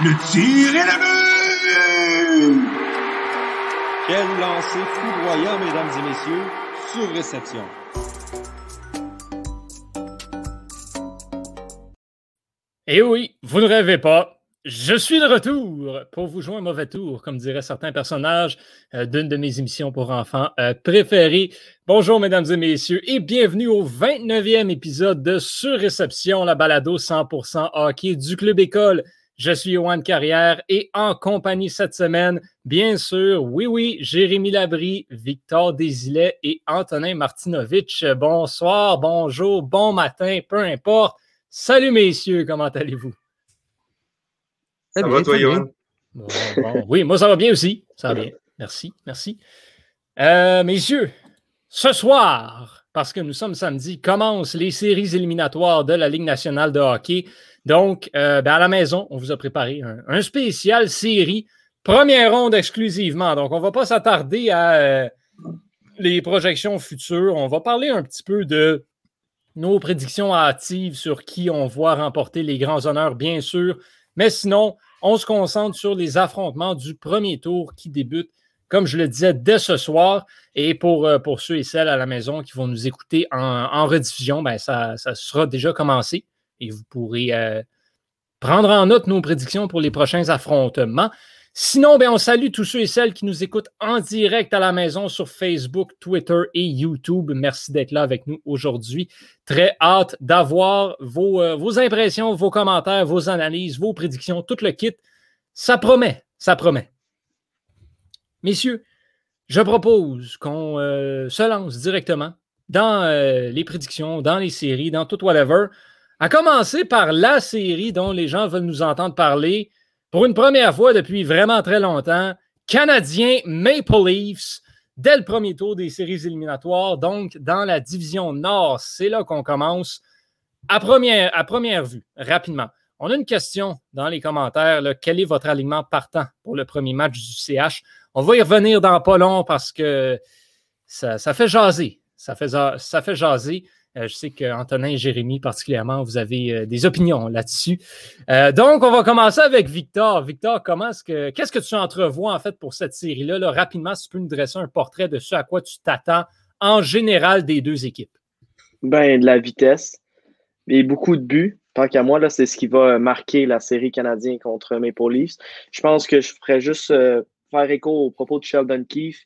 Le tir est le but! Quel lancer foudroyant, mesdames et messieurs, sur réception. Et oui, vous ne rêvez pas. Je suis de retour pour vous jouer un mauvais tour, comme diraient certains personnages euh, d'une de mes émissions pour enfants euh, préférées. Bonjour, mesdames et messieurs, et bienvenue au 29e épisode de Surréception, la balado 100% hockey du Club École. Je suis Yoann Carrière et en compagnie cette semaine, bien sûr, oui, oui, Jérémy Labry, Victor Desilets et Antonin Martinovitch. Bonsoir, bonjour, bon matin, peu importe. Salut, messieurs, comment allez-vous? Ça va, toi, Yoann? oui, moi, ça va bien aussi. Ça va bien. Merci, merci. Euh, messieurs, ce soir, parce que nous sommes samedi, commencent les séries éliminatoires de la Ligue nationale de hockey. Donc, euh, ben, à la maison, on vous a préparé un, spécial série, première ronde exclusivement. Donc, on ne va pas s'attarder à euh, les projections futures. On va parler un petit peu de nos prédictions hâtives sur qui on voit remporter les grands honneurs, bien sûr. Mais sinon, on se concentre sur les affrontements du premier tour qui débute, comme je le disais, dès ce soir. Et pour, euh, pour ceux et celles à la maison qui vont nous écouter en, rediffusion, ben ça, sera déjà commencé et vous pourrez euh, prendre en note nos prédictions pour les prochains affrontements. Sinon, ben, on salue tous ceux et celles qui nous écoutent en direct à la maison sur Facebook, Twitter et YouTube. Merci d'être là avec nous aujourd'hui. Très hâte d'avoir vos, euh, impressions, vos commentaires, vos analyses, vos prédictions, tout le kit. Ça promet, ça promet. Messieurs, je propose qu'on euh, se lance directement dans les prédictions, dans les séries, dans tout whatever. À commencer par la série dont les gens veulent nous entendre parler pour une première fois depuis vraiment très longtemps, Canadien Maple Leafs dès le premier tour des séries éliminatoires, donc dans la division Nord. C'est là qu'on commence. À première, vue, rapidement, on a une question dans les commentaires. quel est votre alignement partant pour le premier match du CH? On va y revenir dans pas long parce que ça, ça fait jaser. Ça fait, ça fait jaser. Euh, je sais qu'Antonin et Jérémy, particulièrement, vous avez euh, des opinions là-dessus. Euh, donc, on va commencer avec Victor. Victor, comment est-ce que qu'est-ce que tu entrevois en fait pour cette série-là? Rapidement, si tu peux nous dresser un portrait de ce à quoi tu t'attends en général des deux équipes. Ben, de la vitesse et beaucoup de buts. Tant qu'à moi, là, c'est ce qui va marquer la série canadienne contre Maple Leafs. Je pense que je ferais juste faire écho aux propos de Sheldon Keefe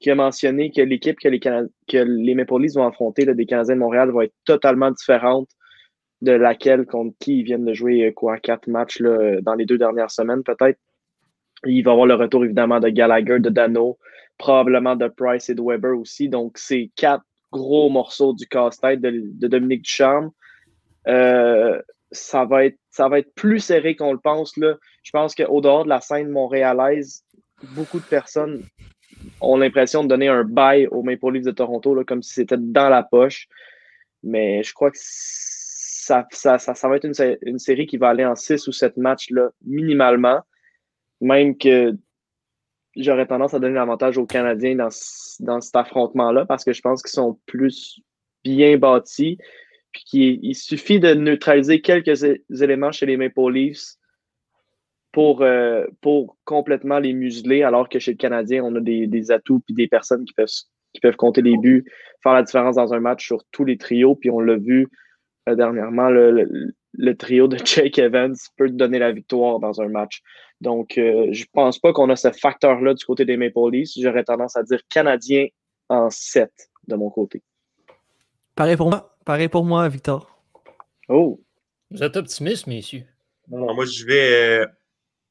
qui a mentionné que l'équipe que les, que les Maple Leafs vont affronter, là, des Canadiens de Montréal, va être totalement différente de laquelle contre qui ils viennent de jouer euh, quoi, quatre matchs là, dans les deux dernières semaines, peut-être. Il va y avoir le retour évidemment de Gallagher, de Dano, probablement de Price et de Weber aussi. Donc, c'est quatre gros morceaux du casse-tête de, de, Dominique Ducharme. Euh, ça, va être, ça va être plus serré qu'on le pense. Là. Je pense qu'au dehors de la scène montréalaise, beaucoup de personnes ont l'impression de donner un bail aux Maple Leafs de Toronto, là, comme si c'était dans la poche. Mais je crois que ça, ça, ça, va être une, série qui va aller en 6 ou 7 matchs là, minimalement. Même que j'aurais tendance à donner l'avantage aux Canadiens dans, dans cet affrontement-là parce que je pense qu'ils sont plus bien bâtis. Puis qu'il il suffit de neutraliser quelques éléments chez les Maple Leafs pour, euh, pour complètement les museler, alors que chez le Canadien, on a des, des atouts et des personnes qui peuvent, qui peuvent compter les buts, faire la différence dans un match sur tous les trios. Puis on l'a vu euh, dernièrement, le, le, trio de Jake Evans peut donner la victoire dans un match. Donc, euh, je pense pas qu'on a ce facteur-là du côté des Maple Leafs. J'aurais tendance à dire Canadien en 7 de mon côté. Pareil pour moi, pareil pour moi, Victor. Oh. Vous êtes optimiste, messieurs. moi, je vais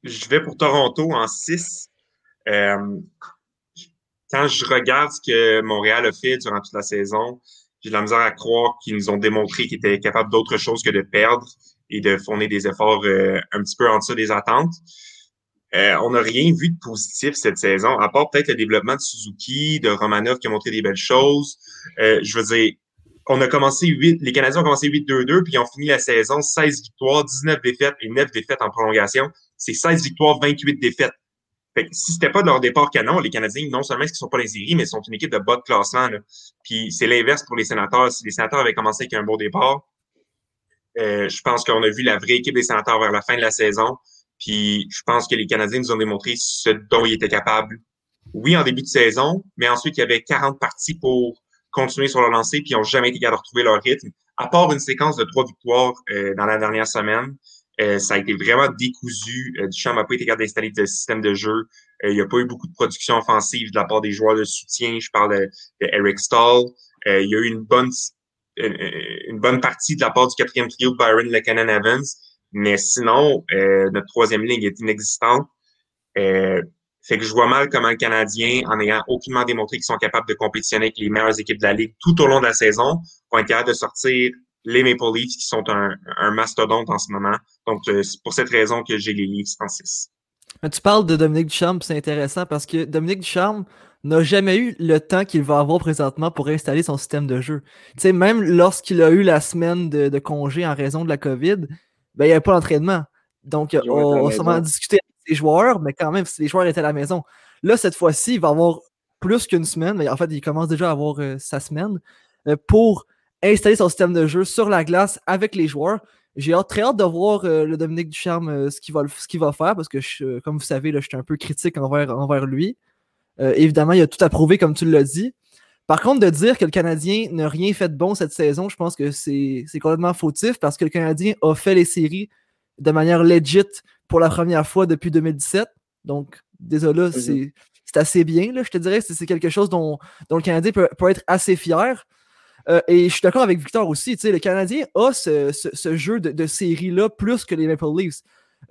je vais pour Toronto en 6. Euh, quand je regarde ce que Montréal a fait durant toute la saison, j'ai de la misère à croire qu'ils nous ont démontré qu'ils étaient capables d'autre chose que de perdre et de fournir des efforts euh, un petit peu en dessous des attentes. Euh, on n'a rien vu de positif cette saison, à part peut-être le développement de Suzuki, de Romanov qui a montré des belles choses. je veux dire, on a commencé 8, les Canadiens ont commencé 8-2-2, puis ils ont fini la saison 16 victoires, 19 défaites et 9 défaites en prolongation c'est 16 victoires, 28 défaites. Fait que si c'était pas de leur départ canon, les Canadiens, non seulement ils ne sont pas les séries, mais ils sont une équipe de bas de classement. Là. Puis c'est l'inverse pour les sénateurs. Si les sénateurs avaient commencé avec un beau départ, euh, je pense qu'on a vu la vraie équipe des sénateurs vers la fin de la saison. Puis je pense que les Canadiens nous ont démontré ce dont ils étaient capables. Oui, en début de saison, mais ensuite, il y avait 40 parties pour continuer sur leur lancée, puis ils n'ont jamais été capables de retrouver leur rythme. À part une séquence de trois victoires euh, dans la dernière semaine, ça a été vraiment décousu. Euh, Duchamp n'a pas été capable d'installer de système de jeu. il n'y a pas eu beaucoup de production offensive de la part des joueurs de soutien. Je parle de, Eric Stahl. il y a eu une bonne, une, bonne partie de la part du quatrième trio de Byron Lekanen Evans. Mais sinon, notre troisième ligne est inexistante. Fait que je vois mal comment le Canadien, en ayant aucunement démontré qu'ils sont capables de compétitionner avec les meilleures équipes de la Ligue tout au long de la saison, vont être capables de sortir les Maple Leafs qui sont un, mastodonte en ce moment. Donc, euh, c'est pour cette raison que j'ai les Leafs en 6. Tu parles de Dominique Ducharme, c'est intéressant parce que Dominique Ducharme n'a jamais eu le temps qu'il va avoir présentement pour installer son système de jeu. Tu sais, même lorsqu'il a eu la semaine de, congé en raison de la COVID, ben, il n'y avait pas d'entraînement. Donc, on, on s'en discuter joueurs, mais quand même, si les joueurs étaient à la maison. Là, cette fois-ci, il va avoir plus qu'une semaine, mais en fait, il commence déjà à avoir euh, sa semaine euh, pour installer son système de jeu sur la glace avec les joueurs. J'ai très hâte de voir euh, le Dominique Ducharme ce qu'il va, va, faire parce que, je, comme vous savez, là, je suis un peu critique envers, envers lui. évidemment, il a tout approuvé, comme tu l'as dit. Par contre, de dire que le Canadien n'a rien fait de bon cette saison, je pense que c'est complètement fautif parce que le Canadien a fait les séries de manière legit pour la première fois depuis 2017. Donc, désolé, c'est assez bien, là, je te dirais. C'est quelque chose dont, le Canadien peut, être assez fier. Euh, et je suis d'accord avec Victor aussi. Le Canadien a ce, jeu de, série-là plus que les Maple Leafs.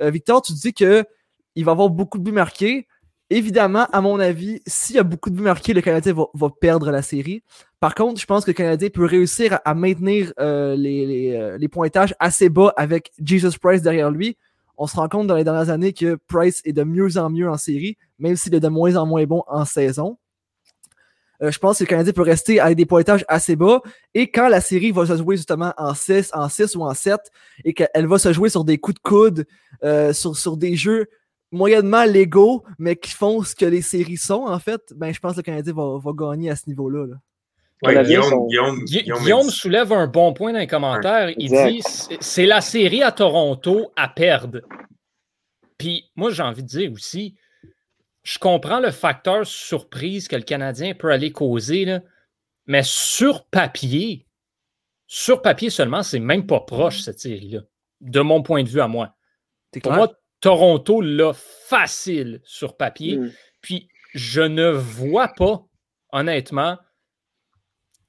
Euh, Victor, tu dis qu'il va avoir beaucoup de buts marqués. Évidemment, à mon avis, s'il y a beaucoup de buts marqués, le Canadien va, perdre la série. Par contre, je pense que le Canadien peut réussir à, maintenir euh, les, les, pointages assez bas avec Jesus Price derrière lui on se rend compte dans les dernières années que Price est de mieux en mieux en série, même s'il est de moins en moins bon en saison. Euh, je pense que le Canadien peut rester avec des pointages assez bas. Et quand la série va se jouer justement en 6, en 6 ou en 7, et qu'elle va se jouer sur des coups de coude, euh, sur, des jeux moyennement légaux, mais qui font ce que les séries sont, en fait, ben, je pense que le Canadien va, gagner à ce niveau-là. Guillaume, soulève un bon point dans les commentaires. Il dit c'est la série à Toronto à perdre. Puis moi, j'ai envie de dire aussi, je comprends le facteur surprise que le Canadien peut aller causer, là, mais sur papier, sur papier seulement, c'est même pas proche cette série-là, de mon point de vue à moi. Pour moi, Toronto l'a facile sur papier. Mm. Puis je ne vois pas, honnêtement,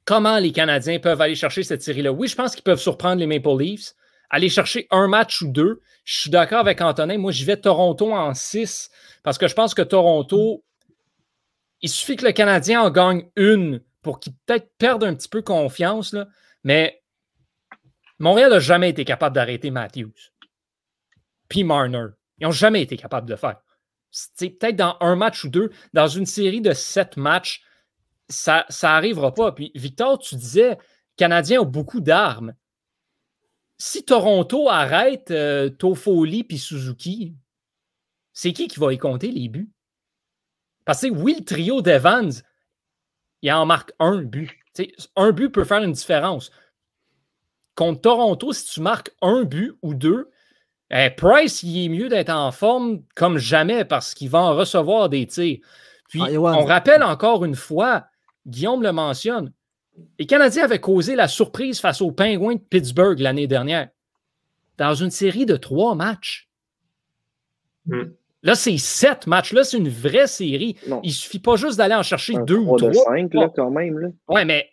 comment les Canadiens peuvent aller chercher cette série-là. Oui, je pense qu'ils peuvent surprendre les Maple Leafs, aller chercher un match ou deux. Je suis d'accord avec Antonin. Moi, j'y vais Toronto en six parce que je pense que Toronto, il suffit que le Canadien en gagne une pour qu'il peut-être perde un petit peu confiance. Mais Montréal n'a jamais été capable d'arrêter Matthews. Puis Marner. Ils n'ont jamais été capables de le faire. C'est peut-être dans un match ou deux, dans une série de sept matchs, ça n'arrivera pas. Puis Victor, tu disais, Canadiens ont beaucoup d'armes. Si Toronto arrête euh, Toffoli puis Suzuki, c'est qui qui va y compter les buts? Parce que oui, le trio d'Evans, il en marque un but. un but peut faire une différence. Contre Toronto, si tu marques un but ou deux, eh, Price, il est mieux d'être en forme comme jamais parce qu'il va en recevoir des tirs. Puis, ah, on rappelle encore une fois, Guillaume le mentionne, les Canadiens avaient causé la surprise face aux Penguins de Pittsburgh l'année dernière, dans une série de trois matchs. Hmm. Là, c'est sept matchs. Là, c'est une vraie série. Il ne suffit pas juste d'aller en chercher deux ou trois. cinq, là, quand même. Là. Ouais, mais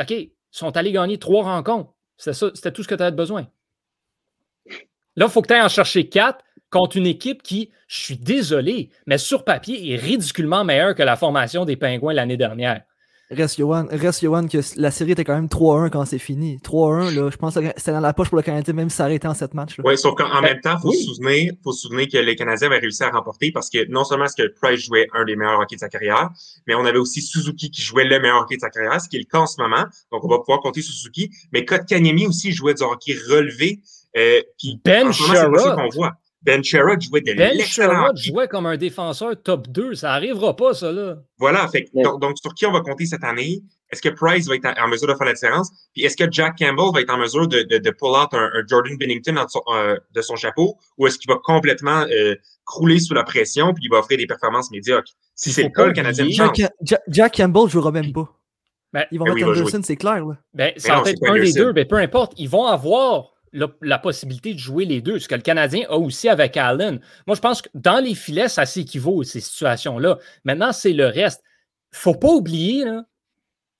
OK, ils sont allés gagner trois rencontres. C'était tout ce que tu avais besoin. Là, il faut que tu ailles en chercher quatre contre une équipe qui, je suis désolé, mais sur papier est ridiculement meilleure que la formation des Pingouins l'année dernière. Reste Johan, reste que la série était quand même 3-1 quand c'est fini. 3-1, là, je pense que c'était dans la poche pour le Canadien, même si ça arrêté en 7 matchs. Oui, sauf qu'en même temps, il faut, se souvenir, faut se souvenir que les Canadiens avaient réussi à remporter parce que non seulement est-ce que Price jouait un des meilleurs hockey de sa carrière, mais on avait aussi Suzuki qui jouait le meilleur hockey de sa carrière, ce qui est le cas en ce moment. Donc, on va pouvoir compter Suzuki. Mais Kotkaniemi aussi jouait du hockey relevé. Euh, puis, ben Sherrod. qu'on voit. Ben Sherrod jouait de ben l'excellent. jouait comme un défenseur top 2. Ça n'arrivera pas, ça, là. Voilà. Fait, donc, sur qui on va compter cette année? est-ce que Price va être en, mesure de faire la différence? Puis est-ce que Jack Campbell va être en mesure de, de, de pull out un, Jordan Bennington euh, de son chapeau? Ou est-ce qu'il va complètement euh, crouler sous la pression puis il va offrir des performances médiocres? Si c'est le cas, le Canadien Jack, Jack, Campbell ne jouera même pas. Ben, ils vont ben mettre Anderson, c'est clair. Ben, ça va être un des deux, mais peu importe. Ils vont avoir la, possibilité de jouer les deux, ce que le Canadien a aussi avec Allen. Moi, je pense que dans les filets, ça s'équivaut, ces situations-là. Maintenant, c'est le reste. Il ne faut pas oublier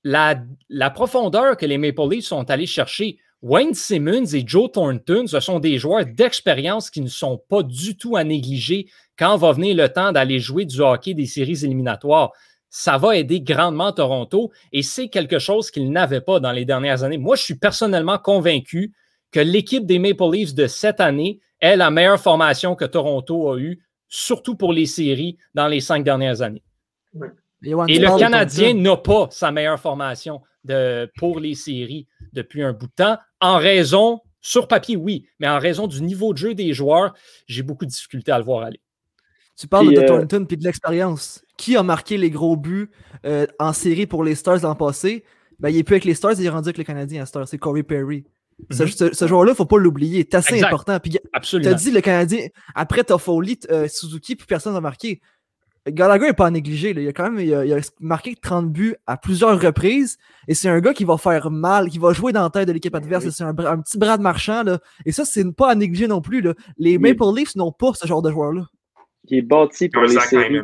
la, la, profondeur que les Maple Leafs sont allés chercher. Wayne Simmons et Joe Thornton, ce sont des joueurs d'expérience qui ne sont pas du tout à négliger quand va venir le temps d'aller jouer du hockey des séries éliminatoires. Ça va aider grandement Toronto et c'est quelque chose qu'ils n'avaient pas dans les dernières années. Moi, je suis personnellement convaincu que l'équipe des Maple Leafs de cette année est la meilleure formation que Toronto a eue, surtout pour les séries dans les cinq dernières années. Et le Canadien n'a pas sa meilleure formation de, pour les séries depuis un bout de temps, en raison, sur papier, oui, mais en raison du niveau de jeu des joueurs, j'ai beaucoup de difficultés à le voir aller. Tu parles de euh, Thornton et de l'expérience. Qui a marqué les gros buts euh, en série pour les Stars l'an passé? Ben, il est plus avec les Stars, il est rendu avec les Canadiens à Stars. C'est Corey Perry. Ce, mhm. joueur-là, il ne faut pas l'oublier. C'est assez important. Puis, Absolument. Tu as dit le Canadien, après Toffoli, euh, Suzuki, puis personne n'a marqué. Gallagher n'est pas à négliger. Il, a quand même il a, marqué 30 buts à plusieurs reprises. Et c'est un gars qui va faire mal, qui va jouer dans la tête de l'équipe adverse. C'est un, petit bras de marchand. Là. Et ça, c'est pas à négliger non plus. Là. Les Maple Leafs n'ont pas ce genre de joueur-là. Il est bâti pour les séries.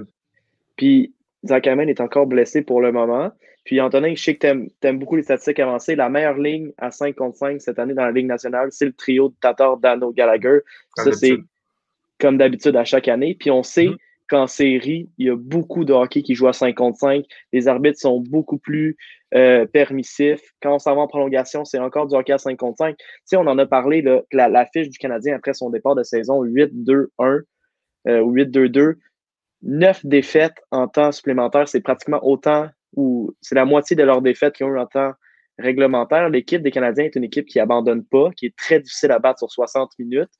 Puis Zach Hyman est encore blessé pour le moment. Puis Antonin, je sais que tu aimes, beaucoup les statistiques avancées. La meilleure ligne à 5 contre 5 cette année dans la Ligue nationale, c'est le trio de Tatar, Dano, Gallagher. ça, c'est comme d'habitude à chaque année. Puis on sait mm-hmm. qu'en série, il y a beaucoup de hockey qui joue à 5 contre 5. Les arbitres sont beaucoup plus euh, permissifs. Quand on s'en va en prolongation, c'est encore du hockey à 5 contre 5. Tu sais, on en a parlé, là, la, la, fiche du Canadien après son départ de saison 8-2-1 euh, ou 8-2-2. Neuf défaites en temps supplémentaire, c'est pratiquement autant ou c'est la moitié de leurs défaites qui ont eu en temps réglementaire. L'équipe des Canadiens est une équipe qui abandonne pas, qui est très difficile à battre sur 60 minutes,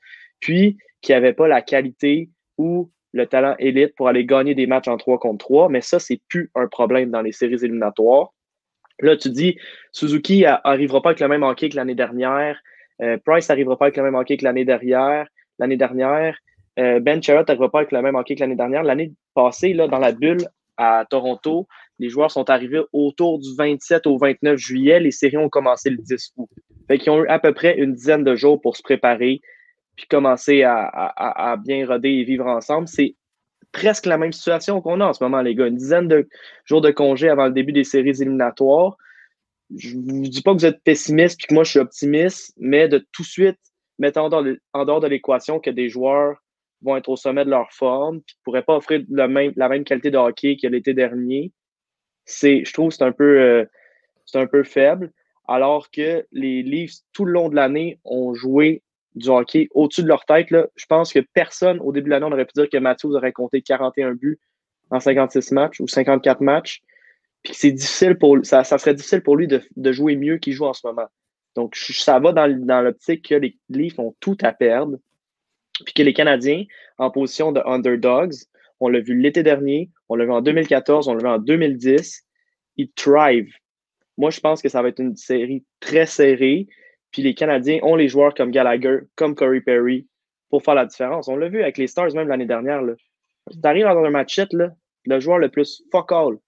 puis qui n'avait pas la qualité ou le talent élite pour aller gagner des matchs en 3 contre 3, mais ça, c'est plus un problème dans les séries éliminatoires. Là, tu dis, Suzuki n'arrivera pas avec le même hockey que l'année dernière, euh, Price n'arrivera pas avec le même hockey que l'année dernière, l'année dernière, euh, Ben Charrot n'arrivera pas avec le même hockey que l'année dernière. L'année passée, là, dans la bulle à Toronto, les joueurs sont arrivés autour du 27 au 29 juillet. Les séries ont commencé le 10 août. Fait qu'ils ont eu à peu près une dizaine de jours pour se préparer puis commencer à, bien roder et vivre ensemble. C'est presque la même situation qu'on a en ce moment, les gars. Une dizaine de jours de congé avant le début des séries éliminatoires. Je ne vous dis pas que vous êtes pessimiste puis que moi je suis optimiste, mais de tout de suite mettre en dehors de, l'équation que des joueurs vont être au sommet de leur forme, puis ne pourraient pas offrir la même qualité de hockey que l'été dernier c'est, je trouve, c'est un euh, c'est un peu faible. Alors que les Leafs, tout le long de l'année, ont joué du hockey au-dessus de leur tête. Je pense que personne, au début de l'année, on aurait pu dire que Matthews aurait compté 41 buts en 56 matchs ou 54 matchs. Puis c'est difficile pour ça, serait difficile pour lui de, de jouer mieux qu'il joue en ce moment. Donc, ça va dans, dans l'optique que les Leafs ont tout à perdre. Puis que les Canadiens, en position de underdogs, on l'a vu l'été dernier, on l'a vu en 2014, on l'a vu en 2010. Ils thrive. Moi, je pense que ça va être une série très serrée. Puis les Canadiens ont les joueurs comme Gallagher, comme Corey Perry pour faire la différence. On l'a vu avec les Stars même l'année dernière. Tu arrives dans un match là, le joueur le plus fuck all,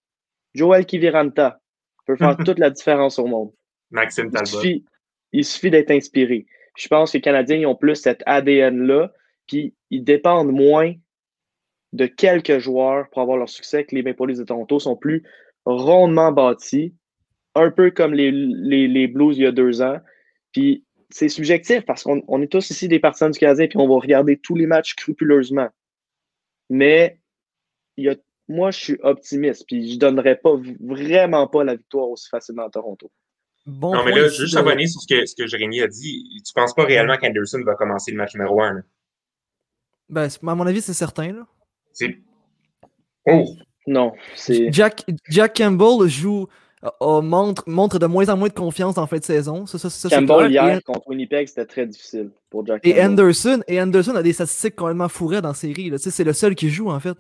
Joel Kiviranta, peut faire toute la différence au monde. Maxime Talbot. Il suffit, d'être inspiré. Je pense que les Canadiens ont plus cet ADN-là, puis ils dépendent moins de quelques joueurs pour avoir leur succès que les Maple Leafs de Toronto sont plus rondement bâtis, un peu comme les, les, Blues il y a deux ans. Puis c'est subjectif parce qu'on est tous ici des partisans du Canadien puis on va regarder tous les matchs scrupuleusement. Mais il y a, moi, je suis optimiste puis je ne donnerais pas vraiment pas la victoire aussi facilement à Toronto. non, mais là, je juste abonner sur ce que, ce que Jérémy a dit. Tu ne penses pas réellement qu'Anderson va commencer le match numéro un? Ben, à mon avis, c'est certain. Là. C'est. Oh! Non, c'est. Jack, Jack Campbell joue. Euh, montre, montre de moins en moins de confiance en fin de saison. Ça, ça, ça, Campbell, hier, contre Winnipeg, c'était très difficile pour Jack et Anderson, et Anderson a des statistiques complètement fourrées dans la série. C'est le seul qui joue, en fait.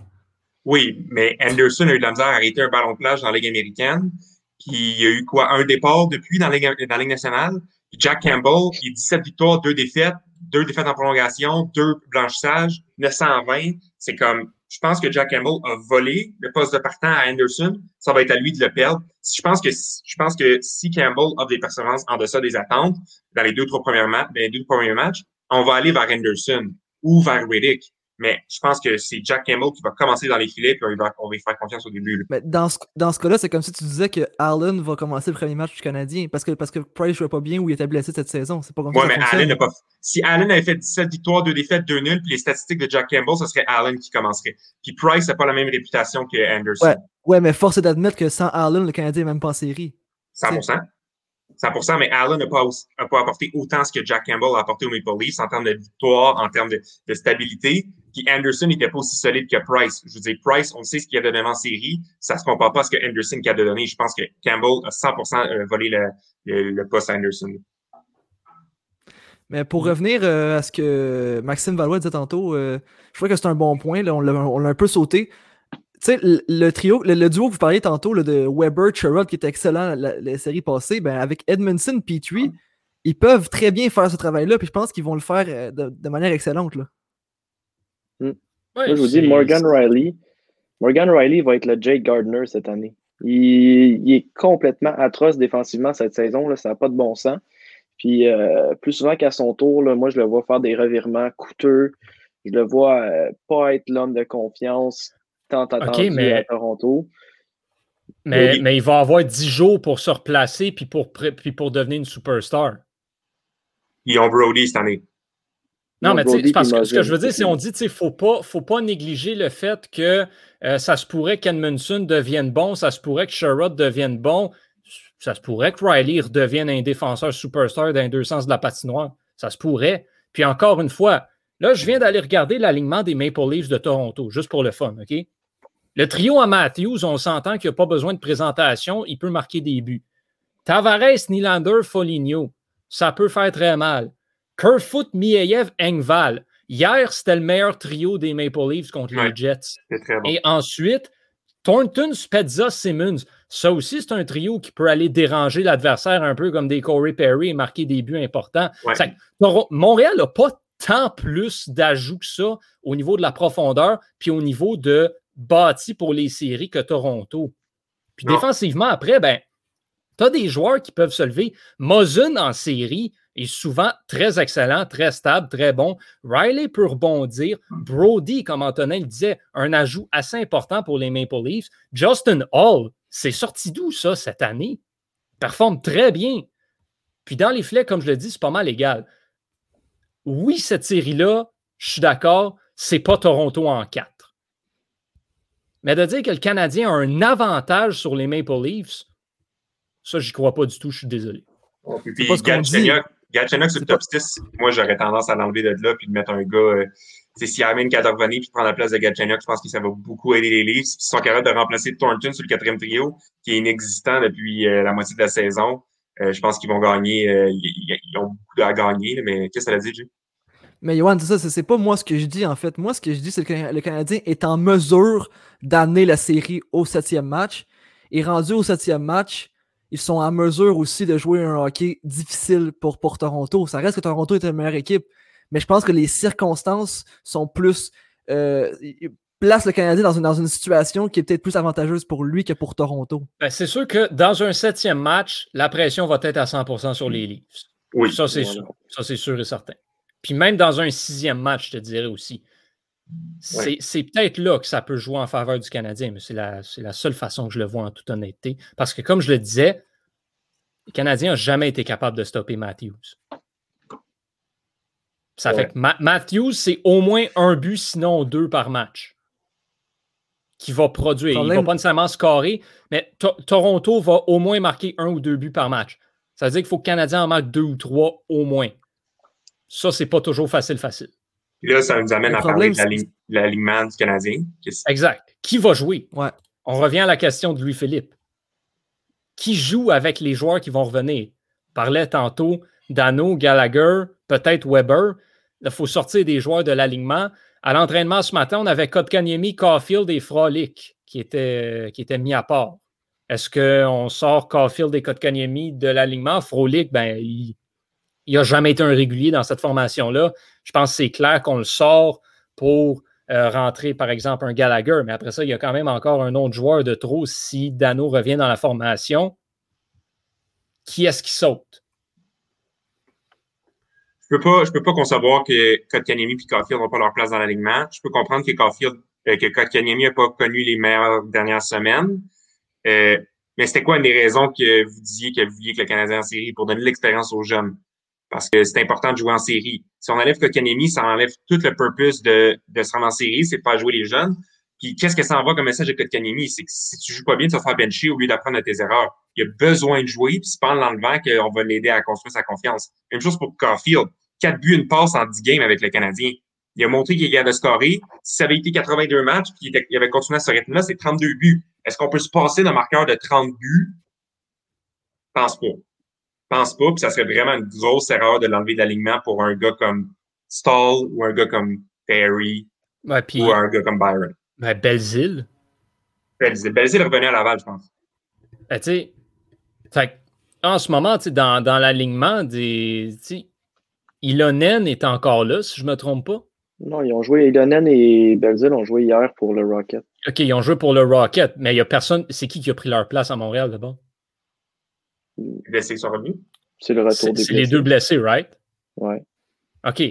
Oui, mais Anderson a eu de la misère à arrêter un ballon de plage dans la Ligue américaine. Puis il y a eu quoi? Un départ depuis dans la Ligue, dans la Ligue nationale. Puis Jack Campbell, il a 17 victoires, deux défaites, deux défaites en prolongation, deux blanchissages, 920. C'est comme, je pense que Jack Campbell a volé le poste de partant à Anderson. Ça va être à lui de le perdre. Je pense que, je pense que si Campbell a des performances en deçà des attentes dans les deux, trois premiers matchs, deux premiers matchs, on va aller vers Anderson ou vers Riddick. Mais je pense que c'est Jack Campbell qui va commencer dans les filets, puis on va, on va y faire confiance au début. Mais dans ce, dans ce cas-là, c'est comme si tu disais que Allen va commencer le premier match du Canadien parce que, parce que Price ne jouait pas bien ou il était blessé cette saison. C'est pas comme ouais, ça. mais Allen n'a pas. Si Allen avait fait 17 victoires, 2 défaites, 2 nuls, puis les statistiques de Jack Campbell, ce serait Allen qui commencerait. Puis Price n'a pas la même réputation que Anderson. Ouais, ouais mais force est d'admettre que sans Allen, le Canadien n'est même pas en série. 100%. 100%, mais Allen n'a pas, pas, apporté autant ce que Jack Campbell a apporté au Maple Leafs en termes de victoire, en termes de, de stabilité. Puis Anderson n'était pas aussi solide que Price. Je veux dire, Price, on sait ce qu'il a donné en série. Ça se compare pas à ce que Anderson a donné. Je pense que Campbell a 100% volé le, poste à Anderson. Mais pour revenir euh, à ce que Maxime Valois disait tantôt, euh, je crois que c'est un bon point. On l'a un peu sauté. Tu sais, le, trio, le, duo que vous parliez tantôt de Weber, Sherrod, qui était excellent la, série passée, ben, avec Edmondson, Petrie, ils peuvent très bien faire ce travail-là, puis je pense qu'ils vont le faire euh, de, de manière excellente. Là. Moi, je vous dis, Morgan Riley, Morgan Riley va être le Jake Gardner cette année. Il, il est complètement atroce défensivement cette saison, là, ça n'a pas de bon sens. Puis euh, plus souvent qu'à son tour, là, moi, je le vois faire des revirements coûteux. Je le vois euh, pas être l'homme de confiance tant attendu okay, mais... à Toronto. Mais, mais, il va avoir 10 jours pour se replacer puis pour, puis pour devenir une superstar. Ils ont Brody cette année. Non, mais tu sais, parce que ce que je veux dire, c'est on dit, tu sais, faut pas, faut pas négliger le fait que euh, ça se pourrait qu'Edmundson devienne bon, ça se pourrait que Sherrod devienne bon, ça se pourrait que Riley redevienne un défenseur superstar dans les deux sens de la patinoire. Ça se pourrait. Puis encore une fois, là, je viens d'aller regarder l'alignement des Maple Leafs de Toronto, juste pour le fun, OK? Le trio à Matthews, on s'entend qu'il n'y a pas besoin de présentation, il peut marquer des buts. Tavares, Nylander, Foligno, ça peut faire très mal. Kerfoot, Mieyev, Engval. Hier, c'était le meilleur trio des Maple Leafs contre les Jets. Et ensuite, Thornton, Spezza, Simmons. Ça aussi, c'est un trio qui peut aller déranger l'adversaire un peu comme des Corey Perry et marquer des buts importants. Montréal n'a pas tant plus d'ajouts que ça au niveau de la profondeur puis au niveau de bâti pour les séries que Toronto. Puis défensivement, après, ben, tu as des joueurs qui peuvent se lever. Mozen en série, est souvent très excellent, très stable, très bon. Riley peut rebondir. Brody, comme Antonin le disait, un ajout assez important pour les Maple Leafs. Justin Hall, c'est sorti d'où ça cette année? Performe très bien. Puis dans les flets, comme je le dis, c'est pas mal égal. Oui, cette série-là, je suis d'accord, c'est pas Toronto en 4. Mais de dire que le Canadien a un avantage sur les Maple Leafs, ça, j'y crois pas du tout, je suis désolé. Puis, Galchenyuk sur le top 6, moi, j'aurais tendance à l'enlever de là puis de mettre un gars. Euh, c'est si Armin qui revenir puis prendre la place de Galchenyuk, je pense que ça va beaucoup aider les Leafs. Ils sont capables de remplacer Thornton sur le quatrième trio, qui est inexistant depuis euh, la moitié de la saison. Euh, je pense qu'ils vont gagner. ils, ont beaucoup à gagner, mais qu'est-ce que ça a dit, Jay? Mais Yohan, c'est ça, c'est pas moi ce que je dis en fait. Moi, ce que je dis, c'est que le Canadien est en mesure d'amener la série au septième match. Et rendu au septième match, ils sont en mesure aussi de jouer un hockey difficile pour, pour Toronto. Ça reste que Toronto est une meilleure équipe, mais je pense que les circonstances sont plus. Euh, placent le Canadien dans une, dans une situation qui est peut-être plus avantageuse pour lui que pour Toronto. Ben, c'est sûr que dans un septième match, la pression va être à 100% sur les Leafs. Oui. Ça, c'est sûr. Ça, c'est sûr et certain. Puis même dans un sixième match, je te dirais aussi. C'est peut-être là que ça peut jouer en faveur du Canadien, mais c'est la, la, seule façon que je le vois en toute honnêteté. Parce que, comme je le disais, le Canadien n'a jamais été capable de stopper Matthews. Ça fait que Matthews, c'est au moins un but, sinon deux par match qui va produire. Il ne va pas nécessairement scorer, mais Toronto va au moins marquer un ou deux buts par match. Ça veut dire qu'il faut que le Canadien en marque deux ou trois au moins. Ça, c'est pas toujours facile, facile. Puis là, ça nous amène à parler de l'alignement du Canadien. Exact. Qui va jouer? Ouais. On revient à la question de Louis-Philippe. Qui joue avec les joueurs qui vont revenir? On parlait tantôt Dano, Gallagher, peut-être Weber. Il faut sortir des joueurs de l'alignement. À l'entraînement ce matin, on avait Kotkaniemi, Caulfield et Frolic qui étaient, qui étaient mis à part. Est-ce qu'on sort Caulfield et Kotkaniemi de l'alignement? Frolic, ben, il n'a jamais été un régulier dans cette formation-là. Je pense que c'est clair qu'on le sort pour euh, rentrer, par exemple, un Gallagher. Mais après ça, il y a quand même encore un autre joueur de trop si Dano revient dans la formation. Qui est-ce qui saute? Je peux peux pas concevoir que Kotkaniemi et Caulfield n'ont pas leur place dans l'alignement. Je peux comprendre que Caulfield, euh, que Kotkaniemi n'a pas connu les meilleures dernières semaines. Euh, mais c'était quoi une des raisons que vous disiez que vous vouliez que le Canadien en série pour donner l'expérience aux jeunes? Parce que c'est important de jouer en série. Si on enlève Kotkaniemi, ça enlève tout le purpose de, de se rendre en série, c'est de pas jouer les jeunes. Puis qu'est-ce que ça envoie comme message à Kotkaniemi? C'est que si tu joues pas bien, tu vas faire bencher au lieu d'apprendre de tes erreurs. Il a besoin de jouer, puis c'est pas en l'enlevant qu'on va l'aider à construire sa confiance. Même chose pour Caulfield. Quatre buts, une passe en 10 games avec le Canadien. Il a montré qu'il avait scoré. Si ça avait été 82 matchs, puis il avait continué à ce rythme-là, c'est 32 buts. Est-ce qu'on peut se passer d'un marqueur de 30 buts? Pense pas. Pense pas, puis ça serait vraiment une grosse erreur de l'enlever de l'alignement pour un gars comme Stall ou un gars comme Perry Ouais, puis, ou un gars comme Byron. ben, Belzile. Belzile, Belzile revenait à Laval, je pense. Ben, tu sais, fait en ce moment, dans, dans l'alignement, des, Ilonen est encore là, si je ne me trompe pas. Non, ils ont joué, Ilonen et Belzile ont joué hier pour le Rocket. OK, ils ont joué pour le Rocket, mais il n'y a personne. C'est qui qui a pris leur place à Montréal d'abord? Les blessés sont revenus? C'est le retour des c'est les blessés. deux blessés, right? Ouais. OK.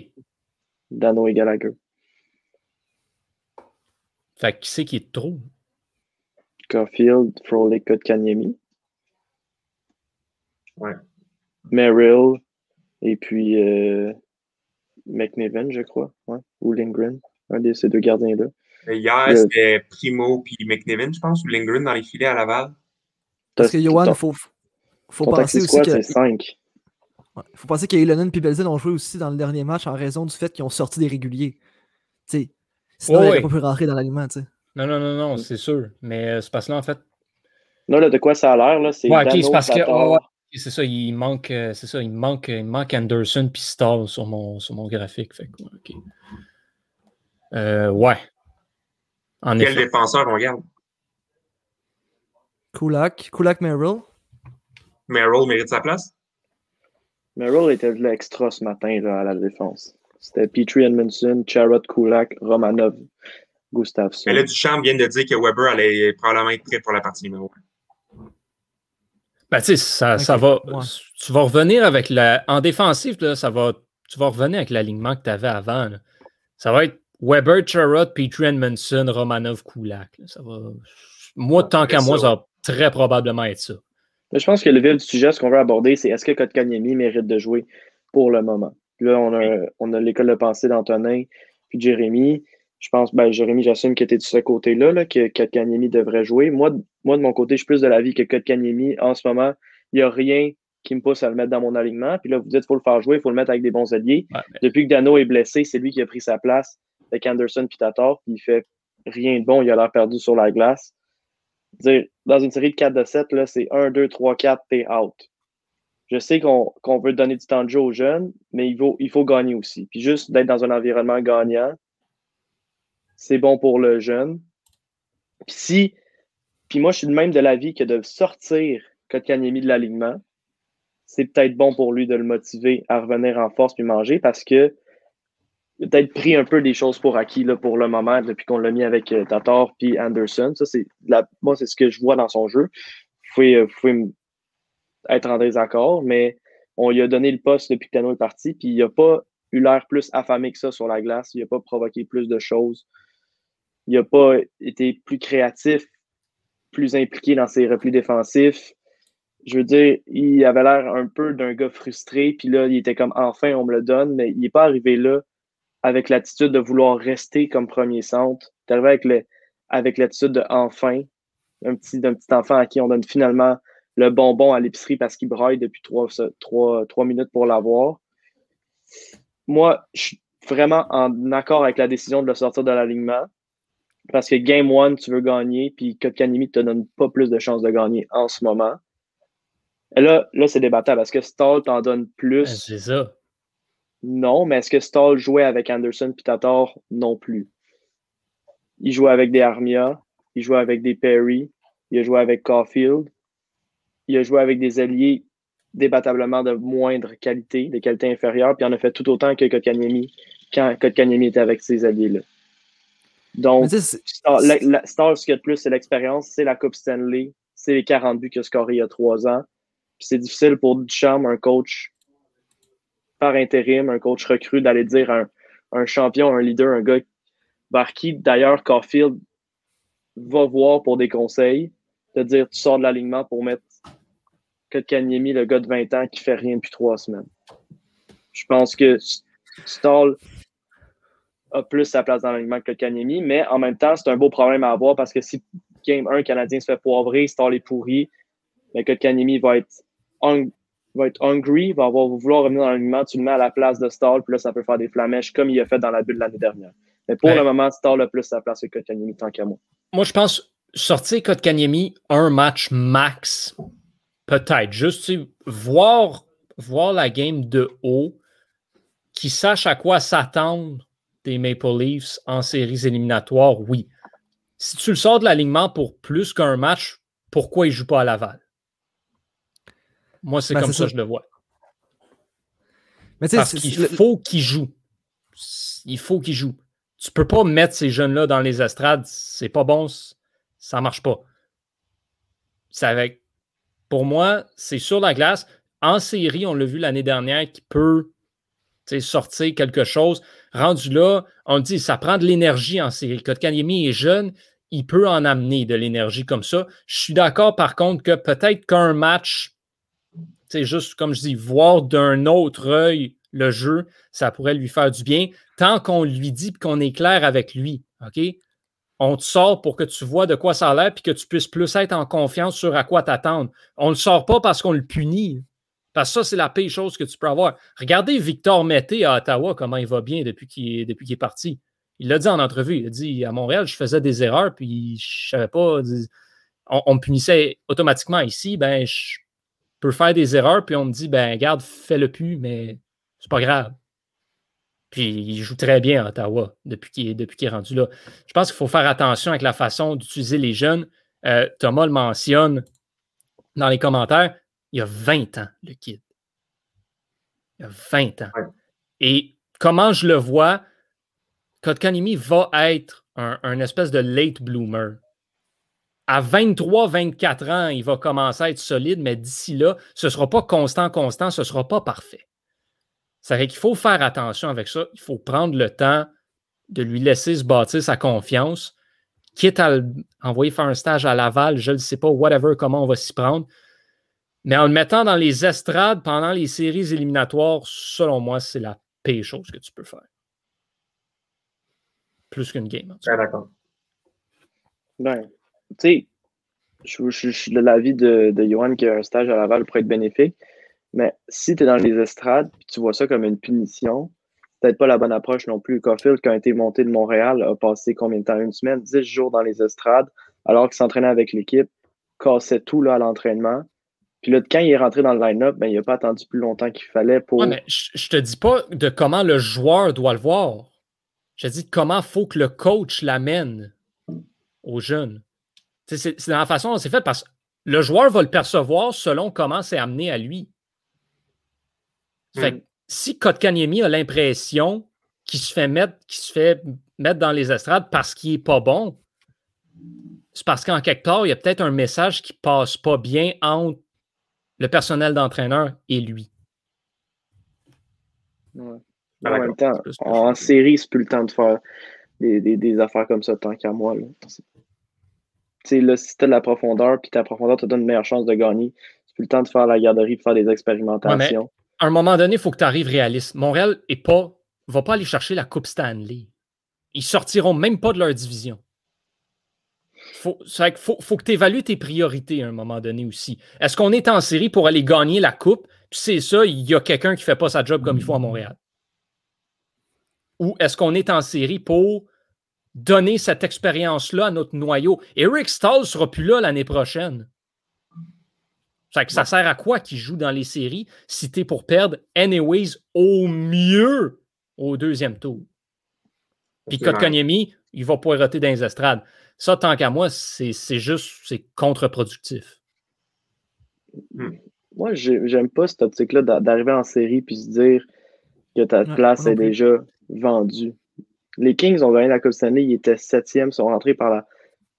Dano et Gallagher. Fait que qui c'est qui est trop? Caulfield, Frolic, Kotkaniemi. Ouais. Merrill et puis euh, McNiven, je crois. Ouais. Ou Lindgren. Un de ces deux gardiens-là. Hier, Le- c'était Primo puis McNevin, je pense, ou Lindgren dans les filets à Laval. Parce que Johan, il faut, faut penser aussi que. c'est 5. Ouais. Faut penser qu'Ilonen et Belzil ont joué aussi dans le dernier match en raison du fait qu'ils ont sorti des réguliers. Sinon, Ouais, ils n'auraient ouais. pas pu rentrer dans l'alignement. Non, non, non, non, c'est sûr. Mais euh, c'est parce que là, en fait, Là, là, de quoi ça a l'air, là, c'est Ouais, ok, Dano, c'est parce que- ouais, c'est ça, il manque, euh, c'est ça, il manque, il manque Anderson puis Stall sur mon, sur mon graphique. Fait que, ouais, ok. Euh, ouais. En Quel effet. défenseur on regarde? Kulak, Kulak Merrill. Merrill mérite sa place? Merrill était de l'extra ce matin là, à la défense. C'était Petrie Edmondson, Charrot Kulak, Romanov, Gustafsson. Mais là, Duchamp vient de dire que Weber allait probablement être prêt pour la partie numéro 1. Ben, tu sais, ça, ça va. ouais. Tu vas revenir avec la. En défensif, là, ça va. Tu vas revenir avec l'alignement que tu avais avant. là. Ça va être Weber, Charrot, Petrie Edmondson, Romanov, Kulak. là. Ça va. Moi, tant qu'à moi, ça. ça va très probablement être ça. Je pense que le vif du sujet, ce qu'on veut aborder, c'est est-ce que Kotkaniemi mérite de jouer pour le moment? Puis Là, on a, on a l'école de pensée d'Antonin, puis de Jérémy. Je pense, ben, Jérémy, j'assume que tu es de ce côté-là, là, que Kotkaniemi devrait jouer. Moi, de- moi, de mon côté, je suis plus de l'avis que Kotkaniemi, en ce moment, il n'y a rien qui me pousse à le mettre dans mon alignement. Puis là, vous dites, il faut le faire jouer, il faut le mettre avec des bons alliés. Ouais, mais- Depuis que Dano est blessé, c'est lui qui a pris sa place avec Anderson puis Tatar, puis il fait rien de bon, il a l'air perdu sur la glace. Dire, dans une série de 4 de 7, là, c'est 1, 2, 3, 4, t'es out. Je sais qu'on veut donner du temps de jeu aux jeunes, mais il faut, il faut gagner aussi. Puis juste d'être dans un environnement gagnant, c'est bon pour le jeune. Puis si, puis moi, je suis de même de l'avis que de sortir Kotkaniemi de l'alignement, c'est peut-être bon pour lui de le motiver à revenir en force puis manger parce que peut-être pris un peu des choses pour acquis là, pour le moment depuis qu'on l'a mis avec euh, Tatar puis Anderson. Ça, c'est moi, c'est ce que je vois dans son jeu. Vous pouvez, euh, être en désaccord, mais on lui a donné le poste depuis que Tano est parti, puis il n'a pas eu l'air plus affamé que ça sur la glace. Il n'a pas provoqué plus de choses. Il n'a pas été plus créatif, plus impliqué dans ses replis défensifs. Je veux dire, il avait l'air un peu d'un gars frustré, puis là, il était comme enfin, on me le donne, mais il n'est pas arrivé là avec l'attitude de vouloir rester comme premier centre. Est arrivé avec, le, avec l'attitude de enfin, un petit, d'un petit enfant à qui on donne finalement le bonbon à l'épicerie parce qu'il braille depuis trois, trois, trois minutes pour l'avoir. Moi, je suis vraiment en accord avec la décision de le sortir de l'alignement. Parce que Game One, tu veux gagner, puis Kotkaniemi ne te donne pas plus de chances de gagner en ce moment. Et là, là c'est débattable. Est-ce que Stall t'en donne Ben, plus? C'est ça. Non, mais est-ce que Stall jouait avec Anderson puis Tatar? Non plus. Il jouait avec des Armia, il jouait avec des Perry, il a joué avec Caulfield, il a joué avec des alliés débattablement de moindre qualité, des qualités inférieures, puis il en a fait tout autant que Kotkaniemi quand Kotkaniemi était avec ses alliés-là. Donc, Star, la, ce qu'il y a de plus, c'est l'expérience, c'est la Coupe Stanley, c'est les 40 buts qu'il a scoré il y a trois ans. c'est difficile pour Duchamp, un coach par intérim, un coach recru, d'aller dire un, un champion, un leader, un gars vers qui, d'ailleurs, Caulfield va voir pour des conseils, de dire tu sors de l'alignement pour mettre Kotkaniemi, le gars de 20 ans qui fait rien depuis trois semaines. Je pense que Stall a plus sa place dans l'alignement que Kotkaniemi, mais en même temps, c'est un beau problème à avoir parce que si Game 1, Canadien se fait poivrer, Stall est pourri, mais Kotkaniemi va être, va être hungry, va avoir, vouloir revenir dans l'alignement, tu le mets à la place de Stall, puis là, ça peut faire des flamèches comme il a fait dans la bulle l'année dernière. Mais pour le moment, Stall a plus sa place que Kotkaniemi tant qu'à moi. Moi, je pense sortir Kotkaniemi un match max, peut-être. Juste voir, voir la game de haut, qui sache à quoi s'attendre des Maple Leafs en séries éliminatoires, oui. Si tu le sors de l'alignement pour plus qu'un match, pourquoi il ne joue pas à Laval? Moi, c'est ben, comme ça que je le vois. Parce qu'il faut qu'il joue. Il faut qu'il joue. Tu peux pas mettre ces jeunes-là dans les estrades. C'est pas bon. Ça marche pas. Avec... Pour moi, c'est sur la glace. En série, on l'a vu l'année dernière, qui peut sortir quelque chose. Rendu là, on dit ça prend de l'énergie en série. Kotkaniemi est jeune, il peut en amener de l'énergie comme ça. Je suis d'accord par contre que peut-être qu'un match, c'est juste comme je dis, voir d'un autre œil le jeu, ça pourrait lui faire du bien tant qu'on lui dit qu'on est clair avec lui. OK? On te sort pour que tu vois de quoi ça a l'air puis que tu puisses plus être en confiance sur à quoi t'attendre. On ne le sort pas parce qu'on le punit. Parce que ça, c'est la pire chose que tu peux avoir. Regardez Victor Mété à Ottawa, comment il va bien depuis qu'il est, est parti. Il l'a dit en entrevue. Il a dit à Montréal, je faisais des erreurs, puis je savais pas. On, me punissait automatiquement ici. Ben, je peux faire des erreurs, puis on me dit, ben, garde, fais-le plus, mais c'est pas grave. Puis il joue très bien à Ottawa depuis qu'il est, est, rendu là. Je pense qu'il faut faire attention avec la façon d'utiliser les jeunes. Euh, Thomas le mentionne dans les commentaires. Il y a 20 ans, le kid. Il y a 20 ans. Et comment je le vois, Kotkanimi va être un, espèce de late bloomer. À 23, 24 ans, il va commencer à être solide, mais d'ici là, ce ne sera pas constant, constant, ce ne sera pas parfait. Ça fait qu'il faut faire attention avec ça. Il faut prendre le temps de lui laisser se bâtir sa confiance, quitte à l'envoyer faire un stage à Laval, je ne sais pas, whatever, comment on va s'y prendre. Mais en le mettant dans les estrades pendant les séries éliminatoires, selon moi, c'est la pire chose que tu peux faire. Plus qu'une game. Ah, d'accord. Tu sais, je, suis de l'avis de, de Johan qu'un stage à Laval pourrait être bénéfique. Mais si tu es dans les estrades et tu vois ça comme une punition, peut-être pas la bonne approche non plus. Caulfield, qui a été monté de Montréal, a passé combien de temps? Une semaine, dix jours dans les estrades, alors qu'il s'entraînait avec l'équipe, cassait tout là, à l'entraînement. Puis là, quand il est rentré dans le line-up, ben, il n'a pas attendu plus longtemps qu'il fallait pour. Mais je te dis pas de comment le joueur doit le voir. Je te dis comment faut que le coach l'amène aux jeunes. C'est dans la façon dont c'est fait parce que le joueur va le percevoir selon comment c'est amené à lui. Fait hmm. si Kotkaniemi a l'impression qu'il se fait mettre, qu'il se fait mettre dans les estrades parce qu'il n'est pas bon, c'est parce qu'en quelque part, il y a peut-être un message qui passe pas bien entre le personnel d'entraîneur et lui. En même temps, en, série, c'est plus le temps de faire des, affaires comme ça tant qu'à moi. Là. Là, si tu as de la profondeur, puis ta profondeur te donne une meilleure chance de gagner, c'est plus le temps de faire la garderie, de faire des expérimentations à un moment donné, il faut que tu arrives réaliste. Montréal ne pas, va pas aller chercher la Coupe Stanley. Ils sortiront même pas de leur division. Faut, faut, faut que tu évalues tes priorités à un moment donné aussi. Est-ce qu'on est en série pour aller gagner la Coupe? Puis c'est ça, il y a quelqu'un qui ne fait pas sa job comme il faut à Montréal. Ou est-ce qu'on est en série pour donner cette expérience-là à notre noyau? Eric Stahl ne sera plus là l'année prochaine. Ça, ça sert à quoi qu'il joue dans les séries si t'es pour perdre, anyways, au mieux au deuxième tour? Puis Kotkaniemi, il va poireauter dans les estrades. Ça, tant qu'à moi, c'est juste c'est contre-productif. Moi, j'aime pas cette optique-là d'arriver en série puis se dire que ta place est déjà vendue. Les Kings ont gagné la Coupe Stanley, ils étaient septième, sont rentrés par la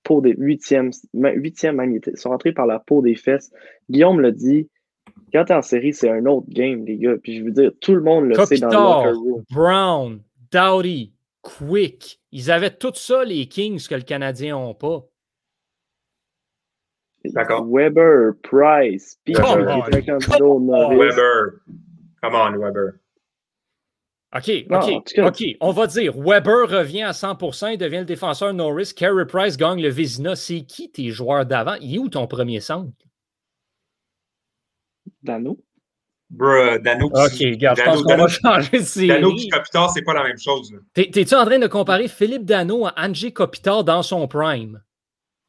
peau des huitièmes, huitième même, ils sont rentrés par la peau des fesses. Guillaume l'a dit, quand t'es en série, c'est un autre game, les gars. Puis je veux dire, tout le monde le sait dans le locker room. Brown, Dowdy, Quick. Ils avaient tout ça, les Kings, que le Canadien n'a pas. D'accord. Weber, Price, Peter qui est un Weber. Come on, Weber. OK, OK, OK. On va dire Weber revient à 100%, il devient le défenseur Norris. Carey Price gagne le Vizina. C'est qui tes joueurs d'avant? Il est où ton premier centre? Dano. Bruh, Dano. OK, regarde, je pense qu'on va changer de série. Dano et Kopitar, c'est pas la même chose. T'es-tu en train de comparer Philippe Dano à Angie Kopitar dans son prime?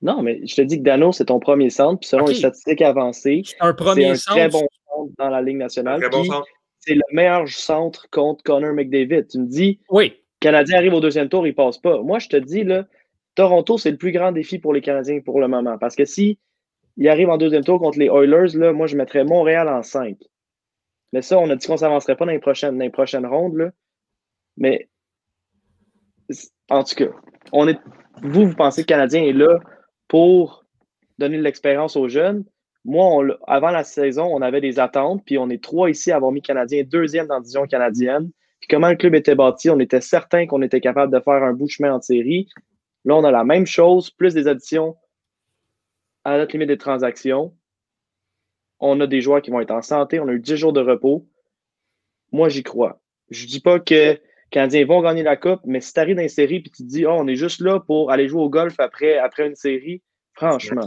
Non, mais je te dis que Dano, c'est ton premier centre, puis selon les statistiques avancées, c'est un, premier un très bon centre dans la Ligue nationale. C'est le meilleur centre contre Connor McDavid. Tu me dis, oui. Canadien arrive au deuxième tour, il passe pas. Moi, je te dis, là, Toronto, c'est le plus grand défi pour les Canadiens pour le moment. Parce que si il arrive en deuxième tour contre les Oilers, là, moi, je mettrais Montréal en 5. Mais ça, on a dit qu'on ne s'avancerait pas dans les prochaines, dans les prochaines rondes. Là. Mais en tout cas, on est, vous, vous pensez que le Canadien est là pour donner de l'expérience aux jeunes? Moi, avant la saison, on avait des attentes, puis on est trois ici à avoir mis Canadien deuxième dans la division canadienne. Puis comment le club était bâti, on était certain qu'on était capable de faire un bout chemin en série. Là, on a la même chose, plus des additions à la limite des transactions. On a des joueurs qui vont être en santé. On a eu 10 jours de repos. Moi, j'y crois. Je dis pas que Canadiens vont gagner la Coupe, mais si tu arrives dans une série et tu te dis, oh, on est juste là pour aller jouer au golf après, après une série, franchement.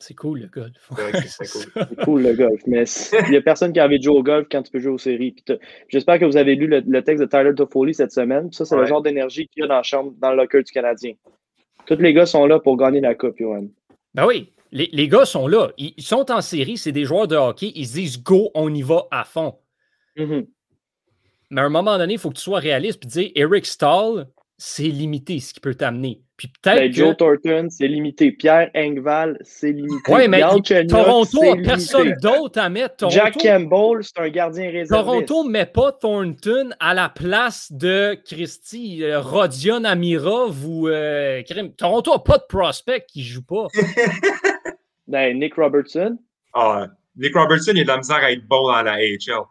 C'est cool le golf. C'est cool. le golf. Mais il n'y a personne qui a envie de jouer au golf quand tu peux jouer aux séries. J'espère que vous avez lu le, texte de Tyler Toffoli cette semaine. Ça, c'est le genre d'énergie qu'il y a dans la chambre, dans le locker du Canadien. Tous les gars sont là pour gagner la Coupe, Johan. Ben oui, les, gars sont là. Ils, sont en série, c'est des joueurs de hockey. Ils se disent go, on y va à fond. Mm-hmm. Mais à un moment donné, il faut que tu sois réaliste et dire Eric Stahl, c'est limité ce qui peut t'amener. Puis peut-être. Ben, Joe Thornton, c'est limité. Pierre Engval, c'est limité. Oui, mais Toronto n'a personne d'autre à mettre. Jack Campbell, c'est un gardien réservé. Toronto ne met pas Thornton à la place de Christy, euh, Rodion Amirov ou. Euh, Toronto n'a pas de prospect qui ne joue pas. ben, Nick Robertson. Ah, Nick Robertson, il a de la misère à être bon dans la AHL.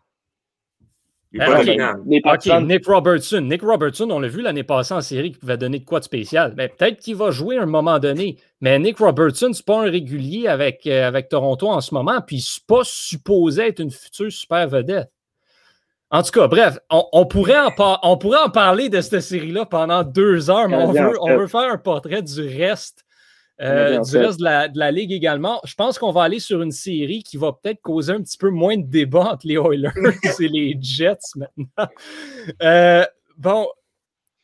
Nick Robertson. Nick Robertson, on l'a vu l'année passée en série qui pouvait donner de quoi de spécial. Mais peut-être qu'il va jouer à un moment donné. Mais Nick Robertson, c'est pas un régulier avec, euh, avec Toronto en ce moment. Puis c'est pas supposé être une future super vedette. En tout cas, bref, on, pourrait, en on pourrait en parler de cette série-là pendant deux heures, mais on veut, on veut faire un portrait du reste euh, du reste de la, ligue également. Je pense qu'on va aller sur une série qui va peut-être causer un petit peu moins de débat entre les Oilers et les Jets maintenant. Euh, bon,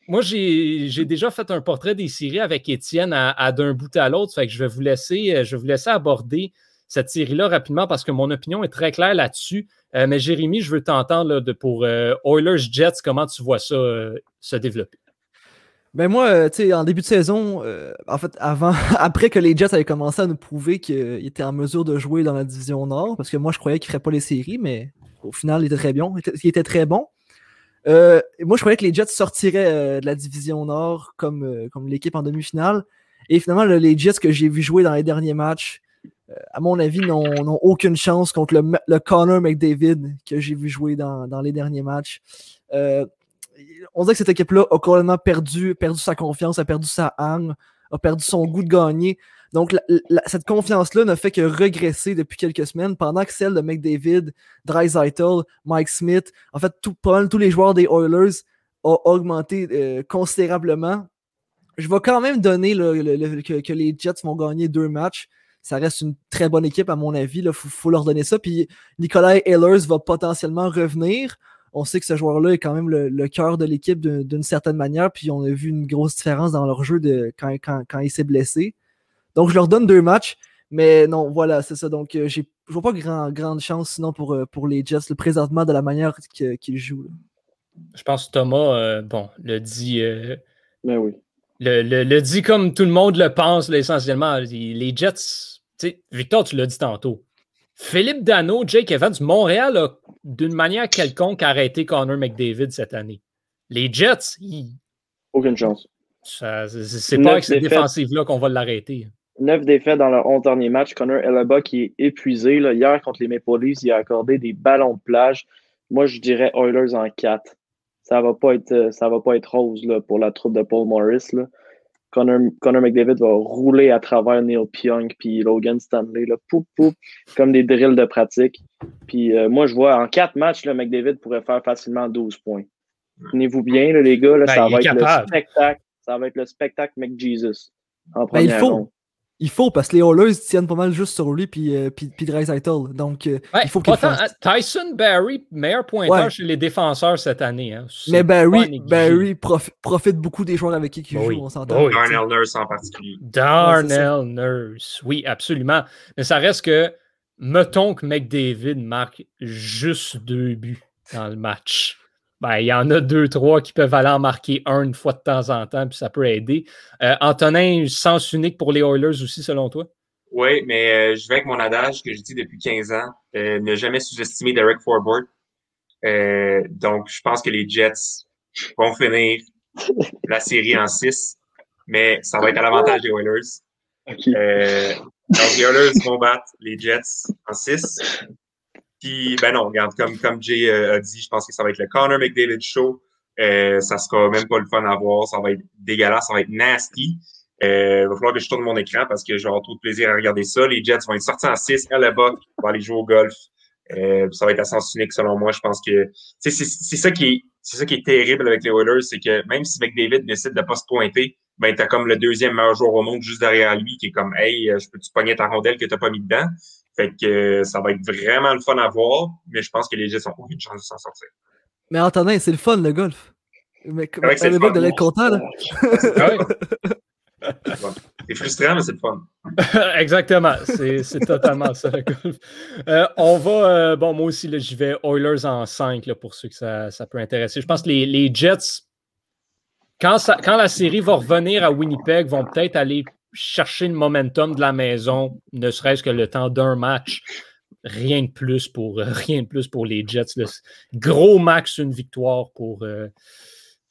moi, j'ai déjà fait un portrait des séries avec Étienne à, d'un bout à l'autre. Fait que je vais vous laisser, euh, je vais vous laisser aborder cette série-là rapidement parce que mon opinion est très claire là-dessus. mais Jérémy, je veux t'entendre pour Oilers Jets, comment tu vois ça se développer? Ben moi, euh, tu sais, en début de saison, euh, en fait, avant, après que les Jets avaient commencé à nous prouver qu'ils étaient en mesure de jouer dans la division Nord, parce que moi je croyais qu'ils ne feraient pas les séries, mais au final, il était très bon. Il était très bon. Euh, moi, je croyais que les Jets sortiraient de la division Nord comme, comme l'équipe en demi-finale. Et finalement, les Jets que j'ai vu jouer dans les derniers matchs, à mon avis, n'ont aucune chance contre le, le Connor McDavid que j'ai vu jouer dans, dans, les derniers matchs on dirait que cette équipe-là a complètement perdu, perdu sa confiance, a perdu sa âme, a perdu son goût de gagner. Donc, cette confiance-là ne fait que regresser depuis quelques semaines, pendant que celle de McDavid, Dreisaitl, Mike Smith, en fait, tous les joueurs des Oilers ont augmenté euh, considérablement. Je vais quand même donner que, les Jets vont gagner deux matchs. Ça reste une très bonne équipe, à mon avis. Il faut, faut, leur donner ça. Puis Nikolai Ehlers va potentiellement revenir on sait que ce joueur-là est quand même le, cœur de l'équipe d'une certaine manière, puis on a vu une grosse différence dans leur jeu de, quand, il s'est blessé. Donc, je leur donne deux matchs, mais non, voilà, c'est ça. Donc, euh, je ne vois pas grand, grande chance sinon pour, euh, pour les Jets, le présentement, de la manière qu'ils jouent. Je pense que Thomas, euh, bon, le dit Ben oui. Le, le- le dit comme tout le monde le pense, là, essentiellement. Les Jets, tu sais, Victor, tu l'as dit tantôt. Philippe Dano, Jake Evans, Montréal a d'une manière quelconque arrêté Connor McDavid cette année. Les Jets, ils- Aucune chance. c'est pas avec cette défensive-là qu'on va l'arrêter. Neuf défaites dans leurs 11 derniers matchs. Connor Elaba qui est épuisé. Là. Hier, contre les Maple Leafs, il a accordé des ballons de plage. Moi, je dirais Oilers en 4. Ça va pas être, euh, ça va pas être rose là, pour la troupe de Paul Morris. Là. Connor, Connor McDavid va rouler à travers Neil Pionk puis Logan Stanley. Là, poup, poup, comme des drills de pratique. Puis euh, moi, je vois en 4 matchs, là, McDavid pourrait faire facilement 12 points. Tenez-vous bien, là, les gars. Là, Ben, ça il va être capable. le spectacle. Ça va être le spectacle McJesus. En Ben, il première faut. ronde. Il faut, parce que les Oilers tiennent pas mal juste sur lui puis, euh, puis, puis. Donc, euh, Ouais, il faut qu'il fasse. Tyson Barry, meilleur pointeur Ouais. chez les défenseurs cette année. hein. Mais Barry. Barry profi- profite beaucoup des joueurs avec qui il Bah joue, oui. on s'entend. Bah oui. Darnell Nurse en particulier. Darnell Nurse. Oui, absolument. Mais ça reste que, mettons que McDavid marque juste deux buts dans le match. Ben, il y en a deux, trois qui peuvent aller en marquer un une fois de temps en temps, puis ça peut aider. Euh, Antonin, sens unique pour les Oilers aussi, selon toi? Oui, mais euh, je vais avec mon adage que je dis depuis 15 ans, euh, ne jamais sous-estimer Derek. Euh, donc, je pense que les Jets vont finir la série en 6, mais ça va être à l'avantage des Oilers. Euh, donc, les Oilers vont battre les Jets en 6. Puis, ben non, regarde, comme, comme Jay euh, a dit, je pense que ça va être le Connor McDavid show. Euh, ça sera même pas le fun à voir. Ça va être dégueulasse, ça va être nasty. Euh, il va falloir que je tourne mon écran parce que j'ai trop de plaisir à regarder ça. Les Jets vont être sortis en 6 à la bas, vont aller jouer au golf. Euh, ça va être à sens unique selon moi. Je pense que c'est ça qui est c'est ça qui est terrible avec les Oilers, c'est que même si McDavid décide de pas se pointer, ben t'as comme le deuxième meilleur joueur au monde juste derrière lui qui est comme Hey, euh, je peux-tu pogner ta rondelle que t'as pas mis dedans? Fait que ça va être vraiment le fun à voir, mais je pense que les Jets ont aucune chance de s'en sortir. Mais Antonin, c'est le fun, le golf. Mais c'est à le de l'être content, là. Ah. C'est frustrant, mais c'est le fun. Exactement, c'est totalement ça le golf. Euh, on va, euh, bon, moi aussi, là, j'y vais Oilers en 5 là, pour ceux que ça, ça peut intéresser. Je pense que les, les Jets, quand, ça- quand la série va revenir à Winnipeg, vont peut-être aller chercher le momentum de la maison, ne serait-ce que le temps d'un match. Rien de plus pour, euh, rien de plus pour les Jets. Gros max, une victoire pour, euh,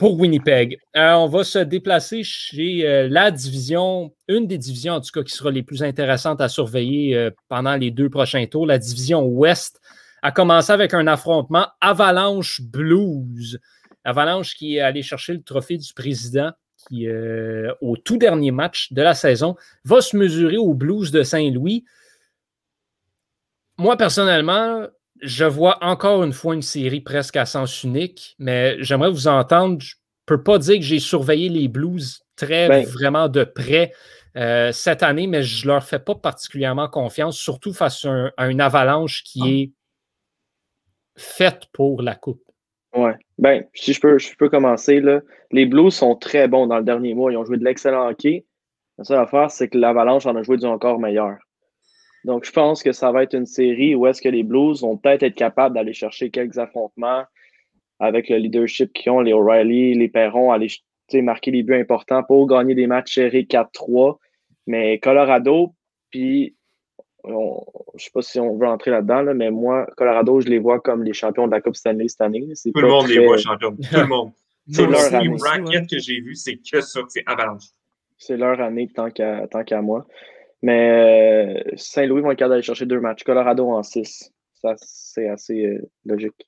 Winnipeg. Euh, on va se déplacer chez la division, une des divisions en tout cas qui sera les plus intéressantes à surveiller pendant les deux prochains tours, la division Ouest, a commencé avec un affrontement Avalanche Blues. Avalanche qui est allé chercher le trophée du président qui, euh, au tout dernier match de la saison, va se mesurer aux Blues de Saint-Louis. Moi, personnellement, je vois encore une fois une série presque à sens unique, mais j'aimerais vous entendre. Je ne peux pas dire que j'ai surveillé les Blues très Ben. vraiment de près euh, cette année, mais je ne leur fais pas particulièrement confiance, surtout face à, un- à une avalanche qui est faite pour la Coupe. Ouais. Ben, si je peux, je peux commencer, là. Les Blues sont très bons dans le dernier mois. Ils ont joué de l'excellent hockey. La seule affaire, c'est que l'Avalanche en a joué du encore meilleur. Donc, je pense que ça va être une série où est-ce que les Blues vont peut-être être capables d'aller chercher quelques affrontements avec le leadership qu'ils ont, les O'Reilly, les Perron, aller marquer des buts importants pour gagner des matchs serrés 4-3. Mais Colorado, puis on- je sais pas si on veut entrer là-dedans, là, mais moi, Colorado, je les vois comme les champions de la Coupe Stanley cette année. Tout le monde les voit champions. Tout le monde. C'est leur année. brackets que j'ai vus, c'est que ça, c'est Avalanche. C'est leur année tant qu'à tant qu'à moi. Mais euh, Saint-Louis vont être capables d'aller chercher deux matchs. Colorado en six. Ça, c'est assez euh, logique.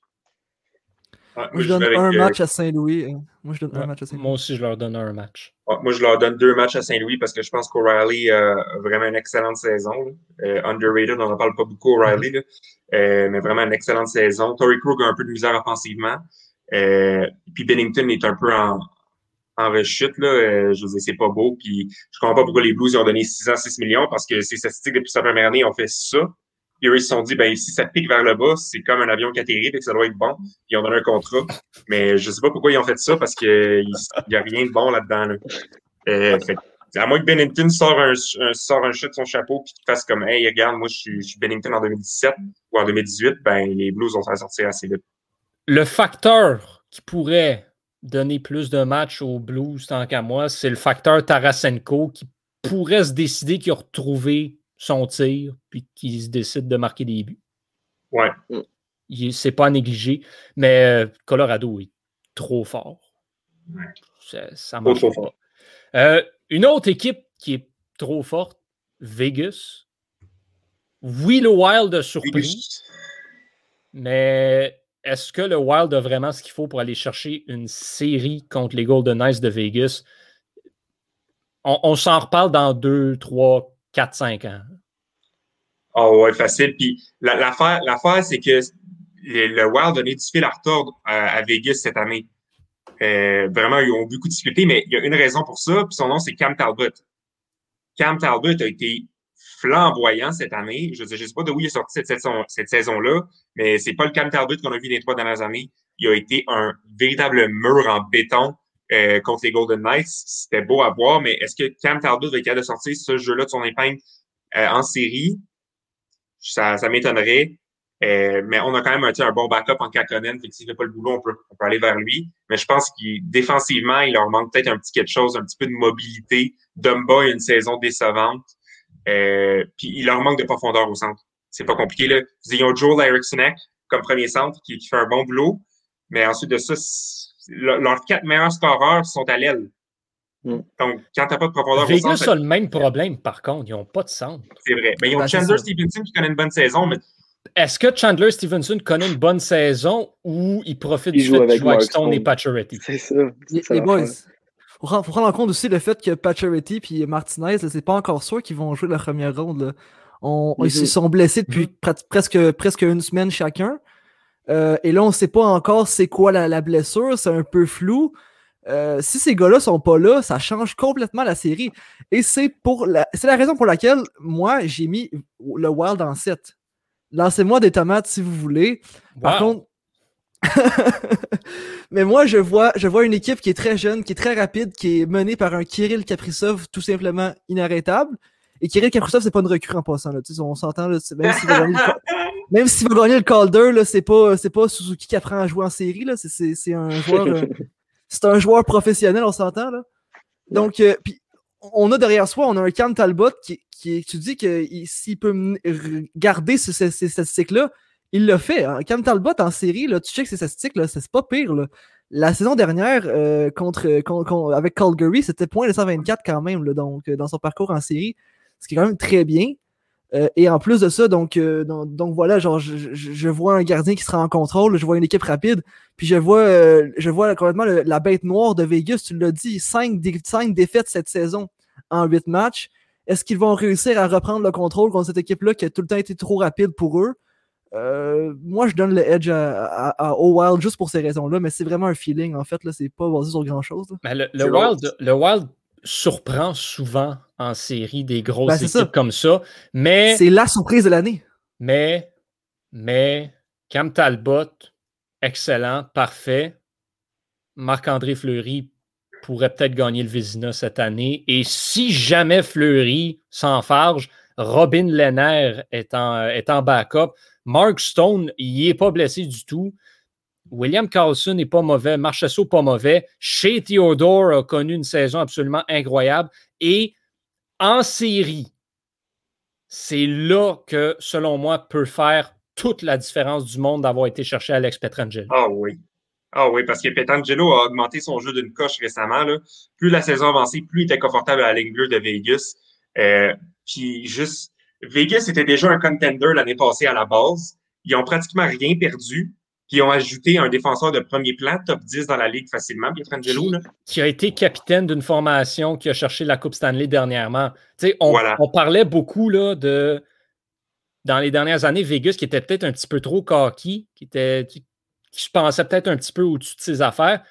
Ouais, Moi, je donne avec, un match à Saint-Louis. Moi, je donne un match à Saint-Louis. Moi aussi, je leur donne un match. Ouais, Moi, je leur donne deux matchs à Saint-Louis parce que je pense qu'O'Reilly euh, a vraiment une excellente saison. Euh, underrated, on n'en parle pas beaucoup, O'Reilly, là. Euh, mais vraiment une excellente saison. Torrey Krug a un peu de misère offensivement. Euh, puis Bennington est un peu en, en rechute. Là. Euh, je veux dire, c'est pas beau. Puis je comprends pas pourquoi les Blues ils ont donné 6 ans, 6 millions parce que ces statistiques depuis sa première année ont fait ça. Ils se sont dit, ben si ça pique vers le bas, c'est comme un avion qui atterrit, et que ça doit être bon. Ils ont donné un contrat. Mais je sais pas pourquoi ils ont fait ça parce qu'il n'y a rien de bon là-dedans. Là. Euh, à moins que Bennington sort un, chute de son chapeau puis qu'il fasse comme Hey, regarde, moi je suis, je suis Bennington en 2017 ou en 2018, ben les Blues vont s'en sortir assez vite. Le facteur qui pourrait donner plus de matchs aux Blues tant qu'à moi, c'est le facteur Tarasenko qui pourrait se décider qu'il a retrouvé son tir puis qu'il se décide de marquer des buts. Ouais. C'est pas à négliger, mais euh, Colorado est trop fort. Ouais. Ça, ça marche trop pas. Euh, une autre équipe qui est trop forte, Vegas. Oui, le Wild a surpris, mais est-ce que le Wild a vraiment ce qu'il faut pour aller chercher une série contre les Golden Knights de Vegas? On, on s'en reparle dans 2, 3, 4, 5 ans. Ah ouais, facile. Puis la- l'affaire, c'est que le, Wild a donné du fil à retordre à, Vegas cette année. Euh, vraiment, ils ont beaucoup discuté, mais il y a une raison pour ça, puis son nom, c'est Cam Talbot. Cam Talbot a été flamboyant cette année. Je ne sais pas de où il est sorti cette cette saison-là, mais c'est pas le Cam Talbot qu'on a vu les trois dernières années. Il a été un véritable mur en béton euh, contre les Golden Knights. C'était beau à voir, mais est-ce que Cam Talbot va être capable de sortir ce jeu-là de son épingle euh, en série? Ça, ça m'étonnerait. Euh, mais on a quand même un, bon backup en Kakonen. Fait que s'il fait pas le boulot, on peut, on peut aller vers lui. Mais je pense qu'il défensivement, il leur manque peut-être un petit quelque chose, un petit peu de mobilité. Dumba a une saison décevante. Puis il leur manque de profondeur au centre. C'est pas compliqué. Là. Ils ont Joel Erikssonek comme premier centre qui, qui fait un bon boulot. Mais ensuite de ça, le- leurs quatre meilleurs scoreurs sont à l'aile. Mm. Donc, quand t'as pas de profondeur au Vegas centre, a le même problème, par contre. Ils n'ont pas de centre. c'est vrai. Mais ils ont Ben, Chandler. Stevenson qui connaît une bonne saison, mais Est-ce que Chandler Stevenson connaît une bonne saison ou il profite Il du joue fait de jouer avec Stone et. Pacioretty? C'est ça. Les, boys, l'affaire. faut, prendre- en compte aussi le fait que Pacioretty et Martinez, c'est pas encore sûr qu'ils vont jouer la première ronde. là. On- Mhm. Ils se sont blessés depuis prat- presque, presque une semaine chacun. Euh, et là, on sait pas encore c'est quoi la, la blessure, c'est un peu flou. Euh, si ces gars-là sont pas là, ça change complètement la série. Et c'est pour la, c'est la raison pour laquelle moi j'ai mis le Wild en 7. Lancez-moi des tomates si vous voulez. Par Wow. contre, mais moi, je vois, je vois une équipe qui est très jeune, qui est très rapide, qui est menée par un Kirill Kaprizov tout simplement inarrêtable. Et Kirill Kaprizov, c'est pas une recrue en passant. Là. Tu sais, on s'entend, même gagner le, Cal- même s'il va gagner le Calder, là, c'est pas, c'est pas Suzuki qui apprend à jouer en série. Là. C'est, c'est, c'est un joueur, euh, c'est un joueur professionnel, on s'entend. Là. Donc, euh, puis on a derrière soi, on a un Cam Talbot qui, qui tu dis que il- s'il peut garder ce- ce- ces statistiques-là, il l'a fait. hein. Cam Talbot en série, là, tu checkes ses statistiques, là, c'est pas pire. Là. La saison dernière, euh, contre, con- con- avec Calgary, c'était point 124 quand même, là, donc, dans son parcours en série, ce qui est quand même très bien. Euh, et en plus de ça, donc, euh, donc, donc voilà, genre, je, je- je vois un gardien qui sera en contrôle, je vois une équipe rapide, puis je vois, euh, je vois complètement le- la bête noire de Vegas, tu l'as dit, 5 défaites cette saison en 8 matchs. Est-ce qu'ils vont réussir à reprendre le contrôle contre cette équipe-là qui a tout le temps été trop rapide pour eux? Euh, moi, je donne le edge à, à- à- au Wild juste pour ces raisons-là, mais c'est vraiment un feeling, en fait. Là, c'est pas basé sur grand-chose. Ben, le, le Wild, le Wild surprend souvent en série des grosses Ben, équipes ça. comme ça. Mais, C'est la surprise de l'année. mais, mais, Cam Talbot, excellent, parfait. Marc-André Fleury pourrait peut-être gagner le Vézina cette année. Et si jamais Fleury s'enfarge, Robin Lehner est en, est en backup. Mark Stone, il n'est pas blessé du tout. William Carlson n'est pas mauvais. Marchesso, pas mauvais. Shea Theodore a connu une saison absolument incroyable. Et en série, c'est là que, selon moi, peut faire toute la différence du monde d'avoir été cherché Alex Petrangelo. Ah oui. Ah oui, parce que Petrangelo a augmenté son jeu d'une coche récemment. Plus la saison avançait, plus il était confortable à la ligne bleue de Vegas. Euh, puis juste, Vegas était déjà un contender l'année passée à la base. Ils ont pratiquement rien perdu. Puis ils ont ajouté un défenseur de premier plan, top 10 dans la ligue facilement, Pietrangelo. Là. qui a été capitaine d'une formation qui a cherché la Coupe Stanley dernièrement. On, Voilà. on parlait beaucoup là, de, dans les dernières années, Vegas qui était peut-être un petit peu trop cocky, qui, était, qui, qui se pensait peut-être un petit peu au-dessus de ses affaires.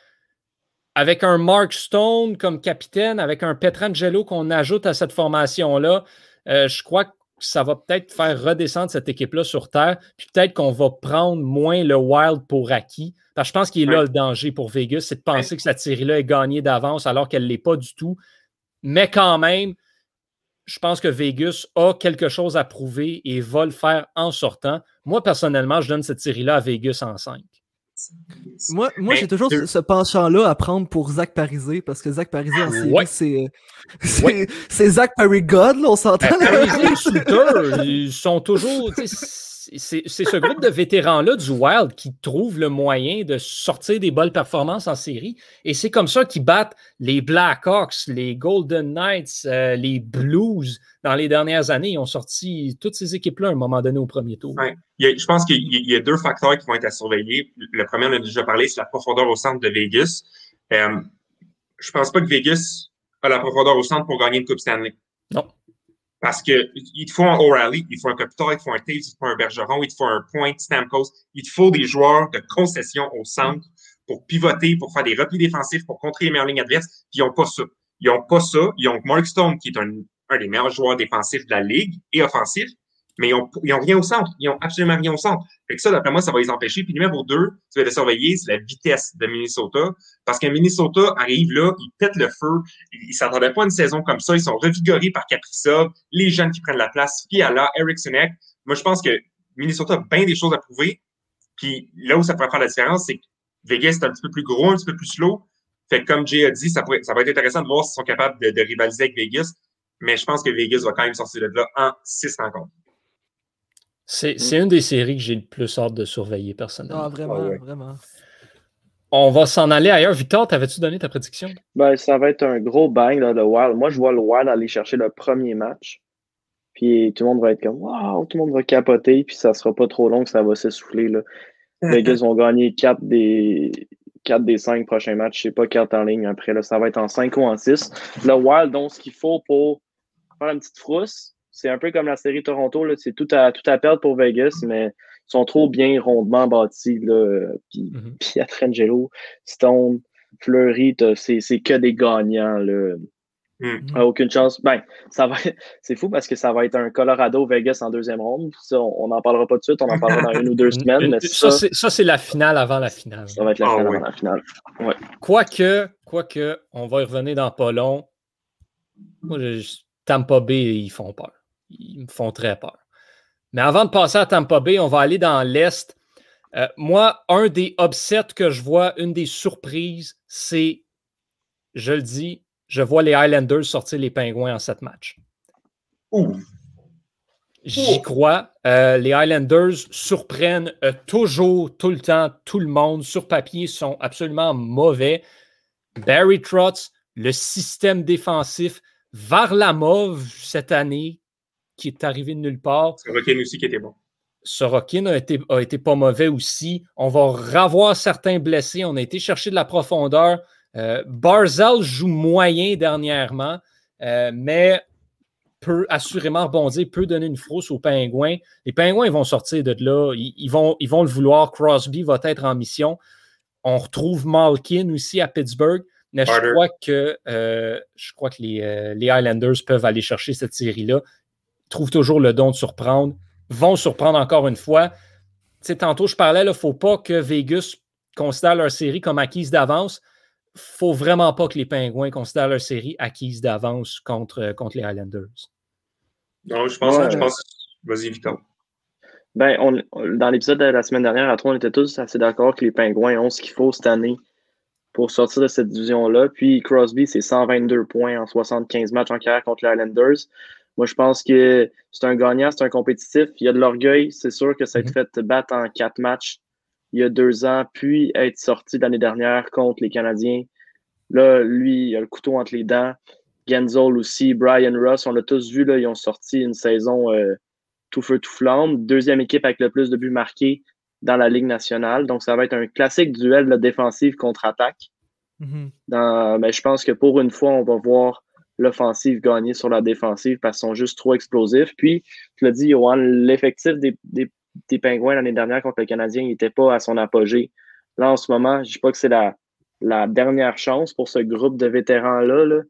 Avec un Mark Stone comme capitaine, avec un Petrangelo qu'on ajoute à cette formation-là, euh, je crois que ça va peut-être faire redescendre cette équipe-là sur Terre, puis peut-être qu'on va prendre moins le Wild pour acquis. Parce que je pense qu'il est là Ouais. le danger pour Vegas, c'est de penser que cette série-là est gagnée d'avance alors qu'elle ne l'est pas du tout. Mais quand même, je pense que Vegas a quelque chose à prouver et va le faire en sortant. Moi, personnellement, je donne cette série-là à Vegas en 5. Moi, moi Mais j'ai toujours ce- ce penchant-là à prendre pour Zach Parisé, parce que Zach Parisé en série, Ouais. c'est, c'est, c'est Zach Paris God, là, on s'entend. Ben, Parisé Suter, ils sont toujours. C'est ce groupe de vétérans-là du Wild qui trouve le moyen de sortir des bonnes performances en série. Et c'est comme ça qu'ils battent les Blackhawks, les Golden Knights, euh, les Blues. Dans les dernières années, ils ont sorti toutes ces équipes-là à un moment donné au premier tour. Ouais. Il y a- je pense qu'il y, a- il y a deux facteurs qui vont être à surveiller. Le premier, on a déjà parlé, c'est la profondeur au centre de Vegas. Euh, je pense pas que Vegas a la profondeur au centre pour gagner une Coupe Stanley. Non. Parce que il te faut un O'Reilly, il te faut un Kopitar, il te faut un Taves, il te faut un Bergeron, il te faut un Point, Stamkos. Il te faut des joueurs de concession au centre pour pivoter, pour faire des replis défensifs, pour contrer les meilleures lignes adverses. Puis ils n'ont pas ça. Ils n'ont pas ça. Ils ont Mark Stone, qui est un, un des meilleurs joueurs défensifs de la Ligue et offensif, mais ils ont, ils ont rien au centre. Ils ont absolument rien au centre. Fait que ça, d'après moi, ça va les empêcher. Puis numéro deux, tu vas le surveiller, c'est la vitesse de Minnesota. Parce que Minnesota arrive là, ils pètent le feu. Ils, ils s'attendaient pas à une saison comme ça. Ils sont revigorés par Kaprizov, les jeunes qui prennent la place, Fiala, Erikssonek. Moi, je pense que Minnesota a bien des choses à prouver. Puis là où ça pourrait faire la différence, c'est que Vegas est un petit peu plus gros, un petit peu plus slow. Fait que comme Jay a dit, ça, pourrait, ça va être intéressant de voir s'ils sont capables de, de rivaliser avec Vegas. Mais je pense que Vegas va quand même sortir de là en six rencontres. C'est c'est une des séries que j'ai le plus hâte de surveiller personnellement. Ah, vraiment, Ah ouais. vraiment. On va s'en aller ailleurs. Victor, t'avais-tu donné ta prédiction? Ben, ça va être un gros bang, là, le Wild. Moi, je vois le Wild aller chercher le premier match. Puis tout le monde va être comme Waouh, tout le monde va capoter, puis ça sera pas trop long que ça va s'essouffler. Là. Vegas vont gagner 4 des, 4 des 5 prochains matchs. Je sais pas 4 en ligne après. Là, ça va être en 5 ou en 6. Le Wild, donc, ce qu'il faut pour faire une petite frousse, c'est un peu comme la série Toronto. là, C'est tout à, tout à perdre pour Vegas, mais ils sont trop bien rondement bâtis. Là. Puis. Pietrangelo, Stone, Fleury, c'est c'est que des gagnants. Là. Hmm. Ah, aucune chance. Ben, ça va. C'est fou parce que ça va être un Colorado-Vegas en deuxième ronde. Ça, on n'en parlera pas tout de suite. On en parlera dans une ou deux semaines. Mais ça, ça, c'est- ça, c'est la finale avant la finale. ça va être la Ah, finale oui. avant la finale. Quoique, quoique, on va y revenir dans pas long. Moi, je- je- Tampa Bay, ils font peur. Ils me font très peur. Mais avant de passer à Tampa Bay, on va aller dans l'Est. Euh, moi, un des upsets que je vois, une des surprises, c'est, je le dis, je vois les Highlanders sortir les Pingouins en sept matchs. Ouh. J'y crois. Euh, les Highlanders surprennent euh, toujours, tout le temps, tout le monde. Sur papier, sont absolument mauvais. Barry Trotz, le système défensif, Varlamov cette année, qui est arrivé de nulle part. C'est Rocken aussi qui était bon. Sorokin a été, a été pas mauvais aussi. On va revoir certains blessés. On a été chercher de la profondeur. Euh, Barzell joue moyen dernièrement, euh, mais peut assurément rebondir, peut donner une frousse aux Pingouins. Les Pingouins ils vont sortir de là. Ils, ils vont, ils vont le vouloir. Crosby va être en mission. On retrouve Malkin aussi à Pittsburgh. Mais je crois que, euh, je crois que les, euh, les Highlanders peuvent aller chercher cette série-là. Trouvent toujours le don de surprendre vont surprendre encore une fois. Tu sais, tantôt, je parlais, il ne faut pas que Vegas considère leur série comme acquise d'avance. faut vraiment pas que les Pingouins considèrent leur série acquise d'avance contre, euh, contre les Highlanders. Non, je pense, Ouais. je pense. Vas-y, Victor. Ben, on, on- dans l'épisode de la semaine dernière, à trois, on était tous assez d'accord que les Pingouins ont ce qu'il faut cette année pour sortir de cette division-là. Puis Crosby, c'est 122 points en 75 matchs en carrière contre les Islanders. Moi, je pense que c'est un gagnant, c'est un compétitif. Il y a de l'orgueil. C'est sûr que ça a été fait battre en quatre matchs il y a deux ans, puis être sorti l'année dernière contre les Canadiens. Là, lui, il a le couteau entre les dents. Genzol aussi, Brian Ross, on l'a tous vu, là, ils ont sorti une saison euh, tout feu, tout flamme. Deuxième équipe avec le plus de buts marqués dans la Ligue nationale. Donc, ça va être un classique duel de défensive contre attaque. Mhm. Dans, ben, je pense que pour une fois, on va voir l'offensive gagner sur la défensive parce qu'ils sont juste trop explosifs. Puis, tu l'as dit, Johan, l'effectif des, des, des Pingouins l'année dernière contre le Canadien n'était pas à son apogée. Là, en ce moment, je ne dis pas que c'est la, la dernière chance pour ce groupe de vétérans-là, là,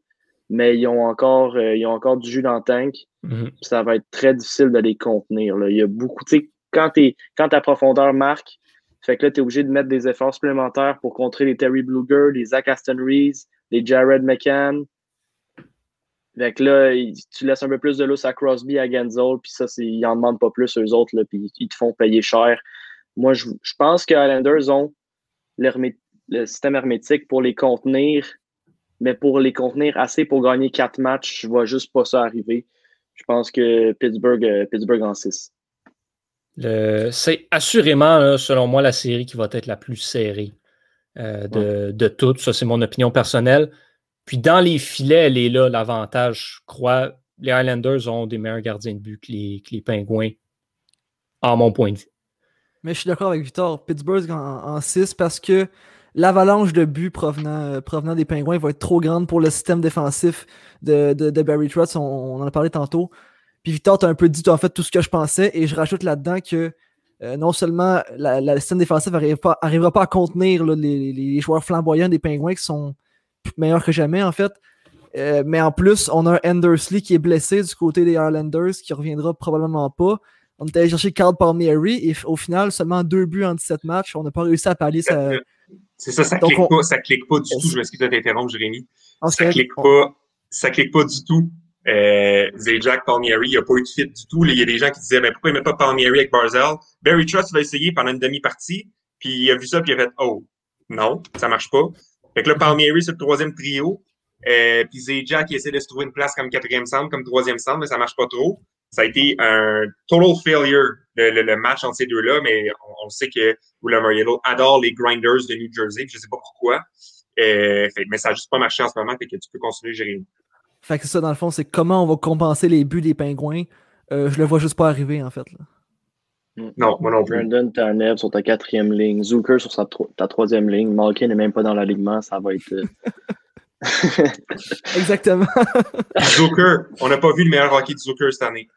mais ils ont, encore, euh, ils ont encore du jus dans le tank. Mhm. Ça va être très difficile de les contenir. Là. Il y a beaucoup, tu sais, quand, t'es- quand ta profondeur marque, fait que là, tu es obligé de mettre des efforts supplémentaires pour contrer les Terry Bluger, les Zach Aston Rees, les Jared McCann. Fait que là, tu laisses un peu plus de lousse à Crosby, à Genzol, puis ça, ils n'en demandent pas plus, eux autres, puis ils te font payer cher. Moi, je, je pense que les Islanders ont le système hermétique pour les contenir, mais pour les contenir assez pour gagner quatre matchs, je vois juste pas ça arriver. Je pense que Pittsburgh, euh, Pittsburgh en 6. C'est assurément, selon moi, la série qui va être la plus serrée euh, de, de, toutes. Ça, c'est mon opinion personnelle. Puis dans les filets, elle est là, l'avantage. Je crois les Highlanders ont des meilleurs gardiens de but que les, que les Pingouins, à mon point de vue. Mais je suis d'accord avec Victor. Pittsburgh en 6 parce que l'avalanche de buts provenant, euh, provenant des Pingouins va être trop grande pour le système défensif de, de, Barry Trotz. On, en a parlé tantôt. Puis Victor, tu as un peu dit en fait tout ce que je pensais. Et je rajoute là-dedans que euh, non seulement le système défensif n'arrivera pas, pas à contenir les, les, joueurs flamboyants des Pingouins qui sont meilleurs que jamais en fait. Euh, mais en plus, on a Endersley qui est blessé du côté des Islanders qui reviendra probablement pas. On était allé chercher Carl Palmieri et au final, seulement deux buts en 17 matchs. On n'a pas réussi à pallier sa, c'est ça, ça clique pas, ça clique pas du tout. Je m'excuse de t'interrompre, Jérémy. Ça clique pas, ça clique pas du tout. Euh, Zajac Palmieri, il n'y a pas eu de fit du tout. Il y a des gens qui disaient, mais pourquoi il met pas Palmieri avec Barzell? Barry Trust va essayer pendant une demi-partie, puis il a vu ça, puis il a fait, oh, non, ça marche pas. Fait que là, Palmieri, c'est le troisième trio. Euh, puis Zajac, qui essaie de se trouver une place comme quatrième centre, comme troisième centre, mais ça marche pas trop. Ça a été un total failure, le, match entre ces deux-là, mais on, sait que William Mariello adore les grinders de New Jersey, je sais pas pourquoi. Euh, mais ça n'a juste pas marché en ce moment, fait que tu peux continuer, Jérémy. Fait que ça, dans le fond, c'est comment on va compenser les buts des pingouins. Euh, je le vois juste pas arriver, en fait. Là. Non, moi non plus. Brandon Tanev sur ta quatrième ligne, Zucker sur sa ta troisième ligne, Malkin n'est même pas dans l'alignement, ça va être. Euh, Exactement. Zucker, on n'a pas vu le meilleur hockey de Zucker cette année.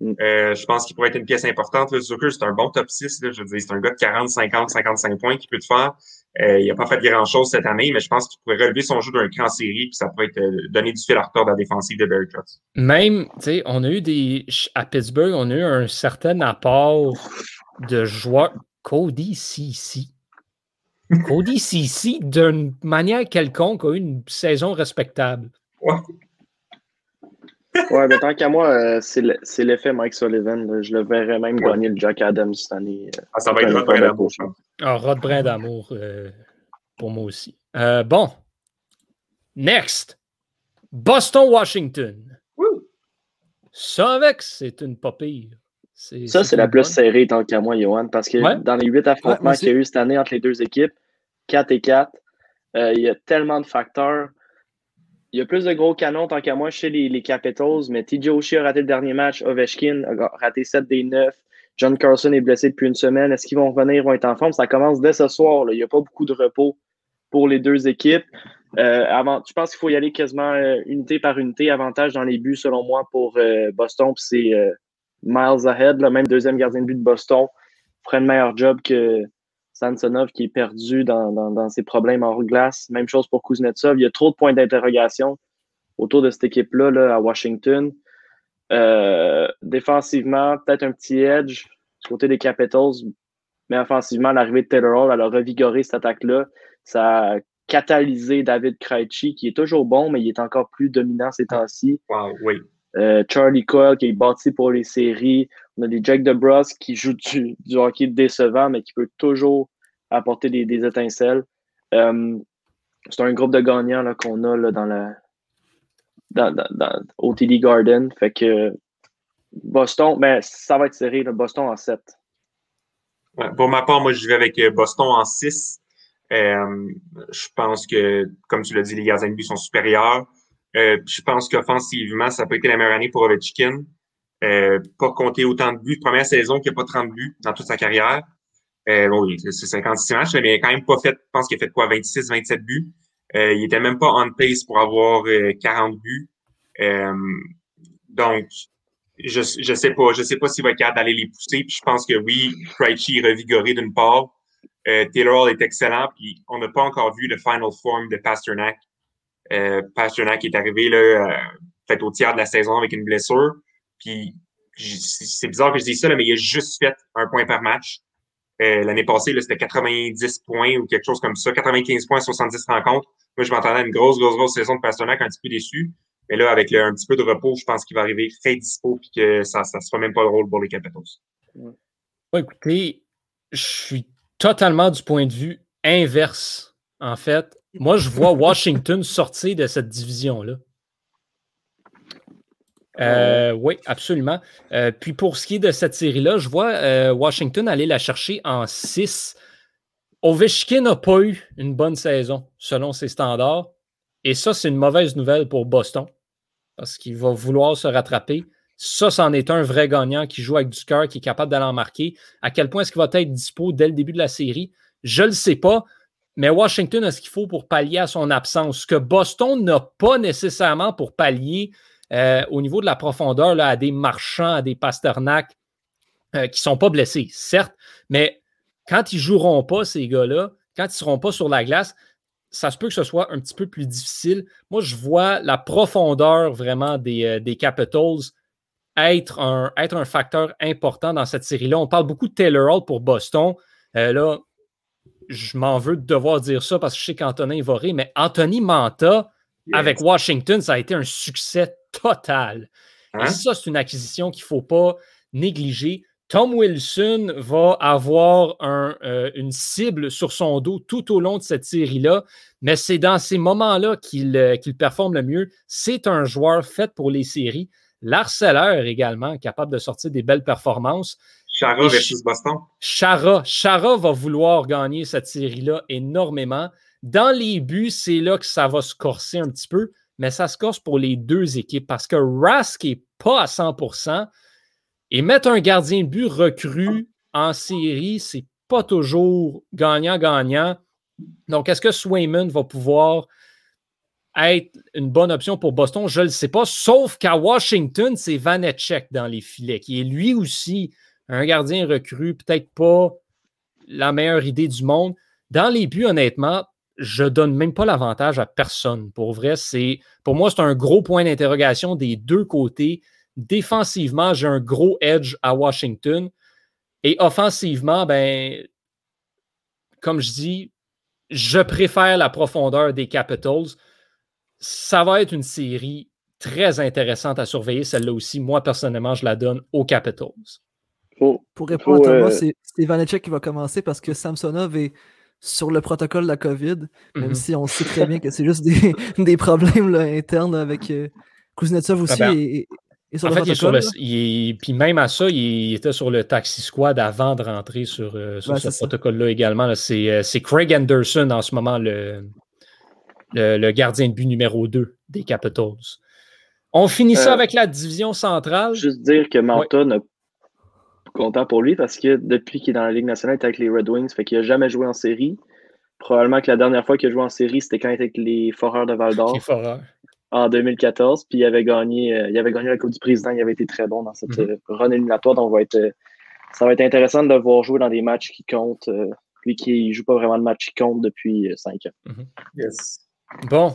Mm. Euh, je pense qu'il pourrait être une pièce importante. Zucker, c'est un bon top 6. je veux dire, c'est un gars de 40, 50, 55 points qui peut te faire. Euh, il n'a pas fait grand-chose cette année, mais je pense qu'il pourrait relever son jeu d'un cran série, puis ça pourrait être, euh, donner du fil à retordre à la défensive de Barry Trotz. Même, tu sais, on a eu des. À Pittsburgh, on a eu un certain apport de joueurs. Cody Cici. Cody Cici, d'une manière quelconque, a eu une saison respectable. Ouais. Ouais, mais tant qu'à moi, euh, c'est l'effet Mike Sullivan. Je le verrais même gagner le Jack Adams cette année. Euh, ah, ça va être Rod Brin d'amour, Ah, Rod Brin d'amour euh, pour moi aussi. bon. Next. Boston-Washington. Ça, avec, c'est une pas pire. Ça, c'est la plus serrée tant qu'à moi, Johan, parce que dans les huit affrontements qu'il y a eu cette année entre les deux équipes, 4 et 4, il y a tellement de facteurs il y a plus de gros canons tant qu'à moi chez les, Capitals, mais TJ Oshie a raté le dernier match, Ovechkin a raté 7 des 9, John Carlson est blessé depuis une semaine. Est-ce qu'ils vont revenir, vont être en forme? Ça commence dès ce soir. Il n'y a pas beaucoup de repos pour les deux équipes. Euh, avant, je pense qu'il faut y aller quasiment euh, unité par unité. Avantage dans les buts, selon moi, pour euh, Boston. C'est miles ahead. Même deuxième gardien de but de Boston ferait un meilleur job que, Sansonov qui est perdu dans, ses problèmes hors glace. Même chose pour Kuznetsov. Il y a trop de points d'interrogation autour de cette équipe-là là, à Washington. Euh, défensivement, peut-être un petit edge du côté des Capitals, mais offensivement, l'arrivée de Taylor Hall, a revigoré cette attaque-là. Ça a catalysé David Krejci, qui est toujours bon, mais il est encore plus dominant ces temps-ci. oui. Euh, Charlie Coyle qui est bâti pour les séries. On a des Jack DeBrus qui joue du, hockey décevant, mais qui peut toujours apporter des, étincelles. Euh, c'est un groupe de gagnants qu'on a là, dans la dans, dans, au TD Garden. Fait que Boston, mais ben, ça va être serré, Boston en 7. pour ma part, moi, je vais avec euh, Boston en 6. je pense que, comme tu l'as dit, les gardiens de but sont supérieurs. Euh, je pense qu'offensivement, ça peut être la meilleure année pour Ovechkin. Euh, pas compter autant de buts. Première saison qui n'a pas 30 buts dans toute sa carrière. Euh, bon, c'est 56 matchs, mais il n'a quand même pas fait, je pense qu'il a fait quoi, 26, 27 buts. Euh, il était même pas on pace pour avoir 40 euh, buts. donc, je, je sais pas, je sais pas s'il va être d'aller les pousser. Je pense que oui, Krejci est revigoré d'une part. Taylor Hall est excellent, puis on n'a pas encore vu le final form de Pasternak. Euh, Pasternak est arrivé là, euh, peut-être au tiers de la saison avec une blessure. Puis c'est bizarre que je dise ça, mais il a juste fait un point par match. Euh, l'année passée, c'était 90 points ou quelque chose comme ça, 95 points, 70 rencontres. Moi, je m'entendais à une grosse, grosse, grosse saison de Pasternak, un petit peu déçu. Mais là, avec un petit peu de repos, je pense qu'il va arriver très dispo et que ça ne sera même pas le rôle pour les Capitals. écoutez, je suis totalement du point de vue inverse, en fait. Moi, je vois Washington sortir de cette division-là. Euh, oui, absolument. Euh, puis pour ce qui est de cette série-là, je vois euh, Washington aller la chercher en 6. Ovechkin n'a pas eu une bonne saison selon ses standards. Et ça, c'est une mauvaise nouvelle pour Boston parce qu'il va vouloir se rattraper. Ça, c'en est un vrai gagnant qui joue avec du cœur, qui est capable d'aller en marquer. À quel point est-ce qu'il va être dispo dès le début de la série? Je ne le sais pas, mais Washington a ce qu'il faut pour pallier à son absence. Ce que Boston n'a pas nécessairement pour pallier euh, au niveau de la profondeur là, à des marchands, à des pasternak euh, qui ne sont pas blessés, certes, mais quand ils ne joueront pas, ces gars-là, quand ils ne seront pas sur la glace, ça se peut que ce soit un petit peu plus difficile. Moi, je vois la profondeur vraiment des, euh, Capitals être un, être un facteur important dans cette série-là. On parle beaucoup de Taylor Hall pour Boston. là, je m'en veux de devoir dire ça parce que je sais qu'Antonin va rire, mais Anthony Manta, avec Washington, ça a été un succès total. Et hein? ça, c'est une acquisition qu'il ne faut pas négliger. Tom Wilson va avoir euh, une cible sur son dos tout au long de cette série-là, mais c'est dans ces moments-là euh, qu'il performe le mieux. C'est un joueur fait pour les séries. L'harceleur également, capable de sortir des belles performances. Chara versus Boston. Chara. Chara va vouloir gagner cette série-là énormément. Dans les buts, c'est là que ça va se corser un petit peu mais ça se corse pour les deux équipes parce que Rask n'est pas à 100% et mettre un gardien de but recru en série, c'est pas toujours gagnant-gagnant. Donc, est-ce que Swayman va pouvoir être une bonne option pour Boston? Je ne le sais pas, sauf qu'à Washington, c'est Vanetchek dans les filets, qui est lui aussi un gardien recru, peut-être pas la meilleure idée du monde. Dans les buts, honnêtement, je donne même pas l'avantage à personne. Pour vrai, c'est pour moi, c'est un gros point d'interrogation des deux côtés. Défensivement, j'ai un gros edge à Washington. Et offensivement, ben, comme je dis, je préfère la profondeur des Capitals. Ça va être une série très intéressante à surveiller, celle-là aussi. Moi, personnellement, je la donne aux Capitals. Pour répondre à Thomas, euh, c'est Vanecek qui va commencer parce que Samsonov est sur le protocole de la COVID, même mhm. si on sait très bien que c'est juste des, des problèmes internes avec euh, Kuznetsov aussi. Ah ben, et, sur en le fait, il puis même à ça, il était sur le taxi squad avant de rentrer sur, euh, ce protocole-là également. Euh, c'est Craig Anderson en ce moment, le, le, gardien de but numéro 2 des Capitals. On finit ça avec la division centrale. Juste dire que Manta n'a content pour lui parce que depuis qu'il est dans la Ligue nationale, il est avec les Red Wings, fait qu'il n'a jamais joué en série. Probablement que la dernière fois qu'il a joué en série, c'était quand il était avec les Foreurs de Val d'Or. En 2014, puis il avait gagné, euh, il avait gagné la Coupe du Président, il avait été très bon dans cette mhm. euh, run éliminatoire. Donc, va être, euh, ça va être intéressant de le voir jouer dans des matchs qui comptent. lui qui ne joue pas vraiment de matchs qui comptent depuis cinq ans. Mhm. Yes. Bon,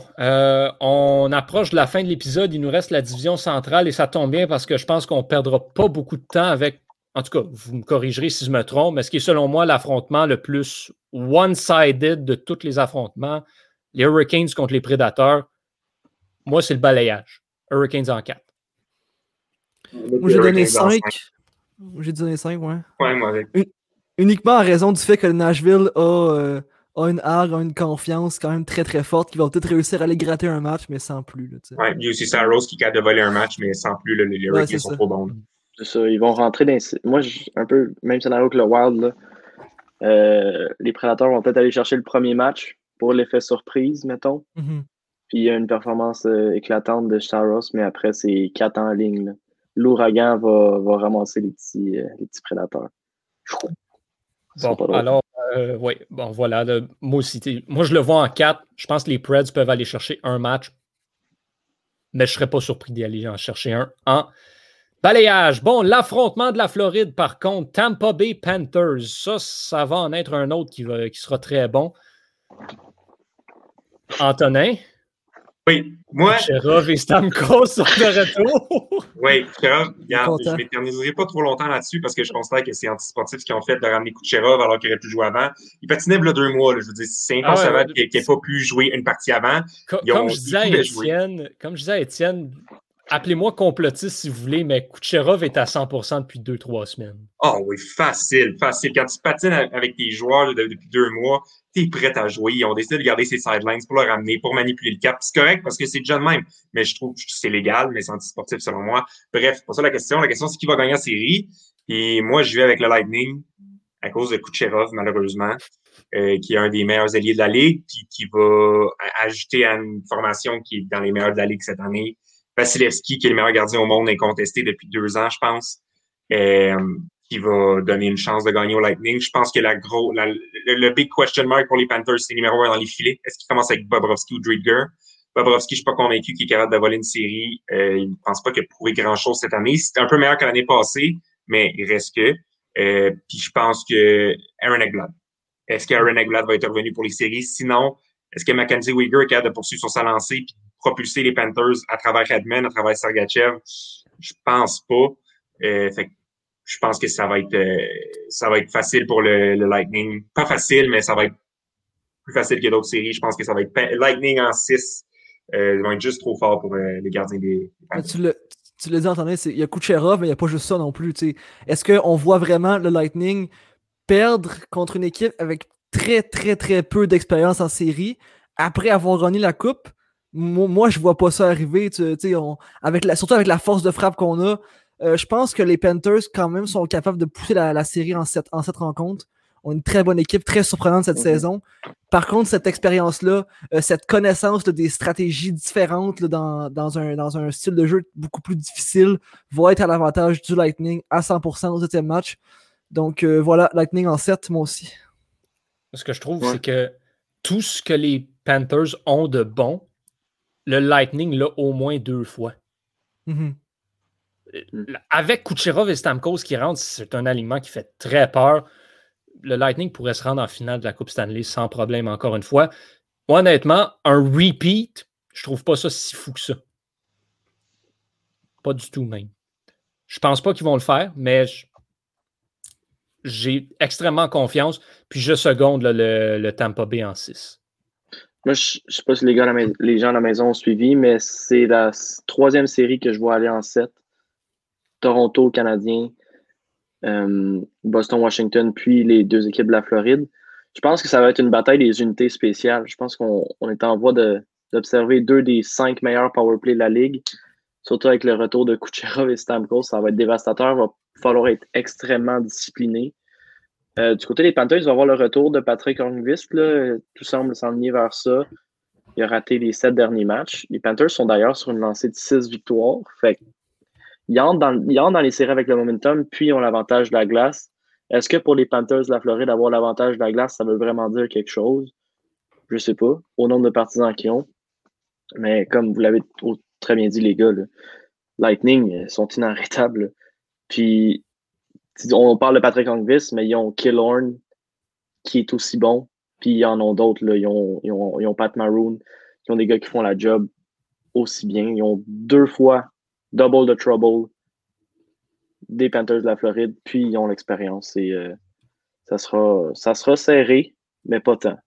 on approche de la fin de l'épisode. Il nous reste la division centrale et ça tombe bien parce que je pense qu'on ne perdra pas beaucoup de temps avec en tout cas, vous me corrigerez si je me trompe, mais ce qui est selon moi l'affrontement le plus one-sided de tous les affrontements, les Hurricanes contre les Prédateurs, moi, c'est le balayage. Hurricanes en 4. Moi, j'ai donné 5. J'ai donné 5, ouais. Ouais, moi avec. uniquement en raison du fait que Nashville a, euh, a une art, a une confiance quand même très très forte, qui va peut-être réussir à aller gratter un match, mais sans plus. Là, ouais, il y a aussi Saros qui a de voler un match, mais sans plus, les Hurricanes sont trop bons. C'est ça, ils vont rentrer dans. Moi, un peu même scénario que le Wild. Là. Euh, les Prédateurs vont peut-être aller chercher le premier match pour l'effet surprise, mettons. Mm-hmm. Puis il y a une performance euh, éclatante de Staros, mais après, c'est quatre en ligne. L'ouragan va, va, ramasser les petits, euh, les petits prédateurs. Bon, alors, oui, bon, voilà. moi aussi, moi, je le vois en quatre. Je pense que les Preds peuvent aller chercher un match, mais je ne serais pas surpris d'y aller en chercher un en Balayage. Bon, l'affrontement de la Floride, par contre, Tampa Bay Panthers. Ça, ça va en être un autre qui, va, qui sera très bon. Antonin? Oui, moi? Cherov et Stamkos sur le retour. oui, Cherov, je ne m'éterniserai pas trop longtemps là-dessus parce que je constate que c'est antisportif ce qu'ils ont fait de ramener Kucherov alors qu'il aurait pu jouer avant. Il patinait a deux mois. Je veux dire, c'est ah inconcevable qu'il n'ait pas pu jouer une partie avant. comme, je disais à Étienne, comme je disais à Étienne, appelez-moi complotiste si vous voulez, mais Kucherov est à 100% depuis 2-3 semaines. Oh oui, facile, facile. Quand tu patines avec tes joueurs depuis deux mois, tu es prêt à jouer. Ils ont décidé de garder ses sidelines pour le ramener, pour manipuler le cap. C'est correct parce que c'est déjà le même. Mais je trouve que c'est légal, mais c'est antisportif selon moi. Bref, pas ça la question. La question, c'est qui va gagner la série? Et moi, je vais avec le Lightning à cause de Kucherov, malheureusement. Euh, qui est un des meilleurs alliés de la Ligue, puis qui va ajouter à une formation qui est dans les meilleurs de la Ligue cette année. Vasilevski, qui est le meilleur gardien au monde, incontesté depuis deux ans, je pense, euh, qui va donner une chance de gagner au Lightning. Je pense que la gros, le, big question mark pour les Panthers, c'est numéro un dans les filets. Est-ce qu'il commence avec Bobrovski ou Driedger? Bobrovski, je suis pas convaincu qu'il est capable de voler une série. Euh, il ne pense pas qu'il a prouvé grand-chose cette année. C'est un peu meilleur que l'année passée, mais il reste que. Euh, puis je pense que Aaron Eglad. Est-ce qu'Aaron Eglad va être revenu pour les séries? Sinon, est-ce que Mackenzie Weger est capable de poursuivre sur sa lancée puis propulser les Panthers à travers Redman, à travers Sergachev? Je pense pas. Euh, fait je pense que ça va être euh, ça va être facile pour le, Lightning. Pas facile, mais ça va être plus facile que d'autres séries. Je pense que ça va être Lightning en 6. Euh, ils vont être juste trop forts pour euh, les gardiens des, Panthers. Tu l'as dit, Antonin, il y a Kucherov, mais il n'y a pas juste ça non plus. Est-ce qu'on voit vraiment le Lightning perdre contre une équipe avec très, très, très peu d'expérience en série après avoir gagné la coupe? Moi, je vois pas ça arriver. avec la, surtout avec la force de frappe qu'on a. Euh, je pense que les Panthers, quand même, sont capables de pousser la, série en cette, en cette rencontre ont une très bonne équipe, très surprenante cette mhm. saison. Par contre, cette expérience-là, euh, cette connaissance des stratégies différentes dans, dans, un, dans un style de jeu beaucoup plus difficile va être à l'avantage du Lightning à 100% au septième match. Donc euh, voilà, Lightning en 7, moi aussi. Ce que je trouve, c'est que tout ce que les Panthers ont de bon, le Lightning l'a au moins deux fois. Mhm. Euh, avec Kucherov et Stamkos qui rentrent, c'est un alignement qui fait très peur le Lightning pourrait se rendre en finale de la Coupe Stanley sans problème, encore une fois. Honnêtement, un repeat, je trouve pas ça si fou que ça. Pas du tout, même. Je pense pas qu'ils vont le faire, mais j'ai extrêmement confiance. Puis je seconde le, le, Tampa Bay en 6. Moi, je ne sais pas si les, gens à la maison ont suivi, mais c'est la troisième série que je vois aller en 7. Toronto, Canadien, euh, Boston-Washington, puis les deux équipes de la Floride. Je pense que ça va être une bataille des unités spéciales. Je pense qu'on est en voie d'observer deux des cinq meilleurs powerplays de la Ligue. Surtout avec le retour de Kucherov et Stamkos, ça va être dévastateur. Il va falloir être extrêmement discipliné. Euh, du côté des Panthers, il va avoir le retour de Patrick Hornqvist. Tout semble s'enligner vers ça. Il a raté les sept derniers matchs. Les Panthers sont d'ailleurs sur une lancée de six victoires. Fait ils entrent, dans, dans les séries avec le momentum, puis ils ont l'avantage de la glace. Est-ce que pour les Panthers de la Floride, avoir l'avantage de la glace, ça veut vraiment dire quelque chose? Je sais pas, au nombre de partisans qu'ils ont. Mais comme vous l'avez très bien dit, les gars, Lightning sont inarrêtables. Puis, on parle de Patrick Angvis, mais ils ont Killorn qui est aussi bon. Puis, ils en ont d'autres. Ils ont, ils, Pat Maroon. Ils ont des gars qui font la job aussi bien. Ils ont deux fois double the trouble des Panthers de la Floride, puis ils ont l'expérience et euh, ça, sera, ça sera serré, mais pas tant.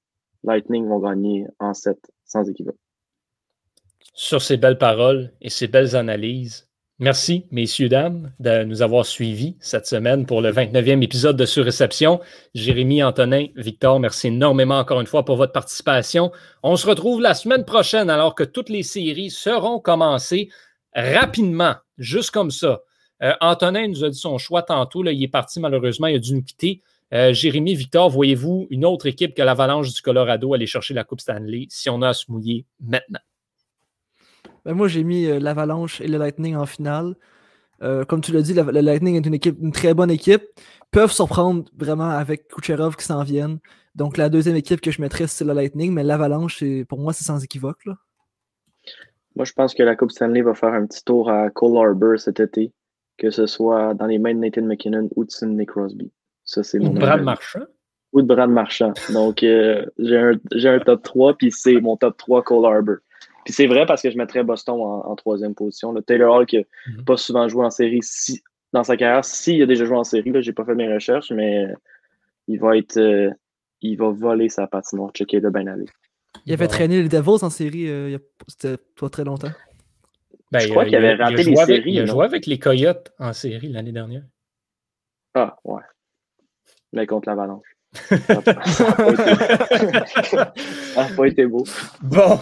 Lightning vont gagner en 7 sans équivoque. Sur ces belles paroles et ces belles analyses, merci, messieurs, dames, de nous avoir suivis cette semaine pour le 29e épisode de Surréception. Jérémy, Antonin, Victor, merci énormément encore une fois pour votre participation. On se retrouve la semaine prochaine alors que toutes les séries seront commencées rapidement, juste comme ça. Euh, Antonin nous a dit son choix tantôt. Là, il est parti malheureusement, il a dû nous quitter. Euh, Jérémy, Victor, voyez-vous une autre équipe que l'Avalanche du Colorado aller chercher la Coupe Stanley si on a à se mouiller maintenant? Ben moi, j'ai mis euh, l'Avalanche et le Lightning en finale. comme tu l'as dit, le Lightning est une, équipe, une très bonne équipe. Peuvent surprendre vraiment avec Kucherov qui s'en viennent. Donc, la deuxième équipe que je mettrais, c'est le Lightning, mais l'Avalanche, pour moi, c'est sans équivoque. Là. Moi, je pense que la Coupe Stanley va faire un petit tour à Cole Harbour cet été, que ce soit dans les mains de Nathan McKinnon ou de Sidney Crosby. Ça, c'est mon. Ou de Brad Marchand. Ou de Brad Marchand. Donc, euh, j'ai un, top 3, puis c'est mon top 3 Cole Harbour. Puis c'est vrai parce que je mettrais Boston en, troisième position. Le Taylor Hall, qui n'a mhm. pas souvent joué en série si, dans sa carrière, s'il a déjà joué en série, je n'ai pas fait mes recherches, mais il va être. Euh, il va voler sa patinoire. Checker le bien aller. Il avait traîné les Devils en série, euh, c'était pas très longtemps. Ben, Je crois il qu'il avait il a raté joué les avec- séries, Il a joué avec les Coyotes en série l'année dernière. Ah, ouais. Mais contre l'Avalanche. Ça n'a pas été beau. Bon,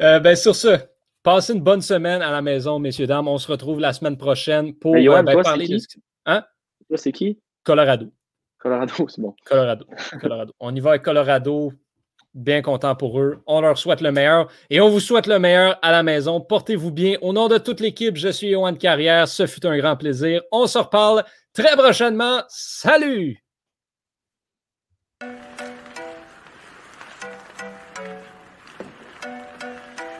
euh, ben sur ce, passez une bonne semaine à la maison, messieurs, dames. On se retrouve la semaine prochaine pour euh, ben, toi, parler de? Hein? Toi, c'est qui? Colorado. Colorado, c'est bon. Colorado. Colorado. On y va avec Colorado. Bien content pour eux. On leur souhaite le meilleur et on vous souhaite le meilleur à la maison. Portez-vous bien. Au nom de toute l'équipe, je suis Johan Carrière. Ce fut un grand plaisir. On se reparle très prochainement. Salut!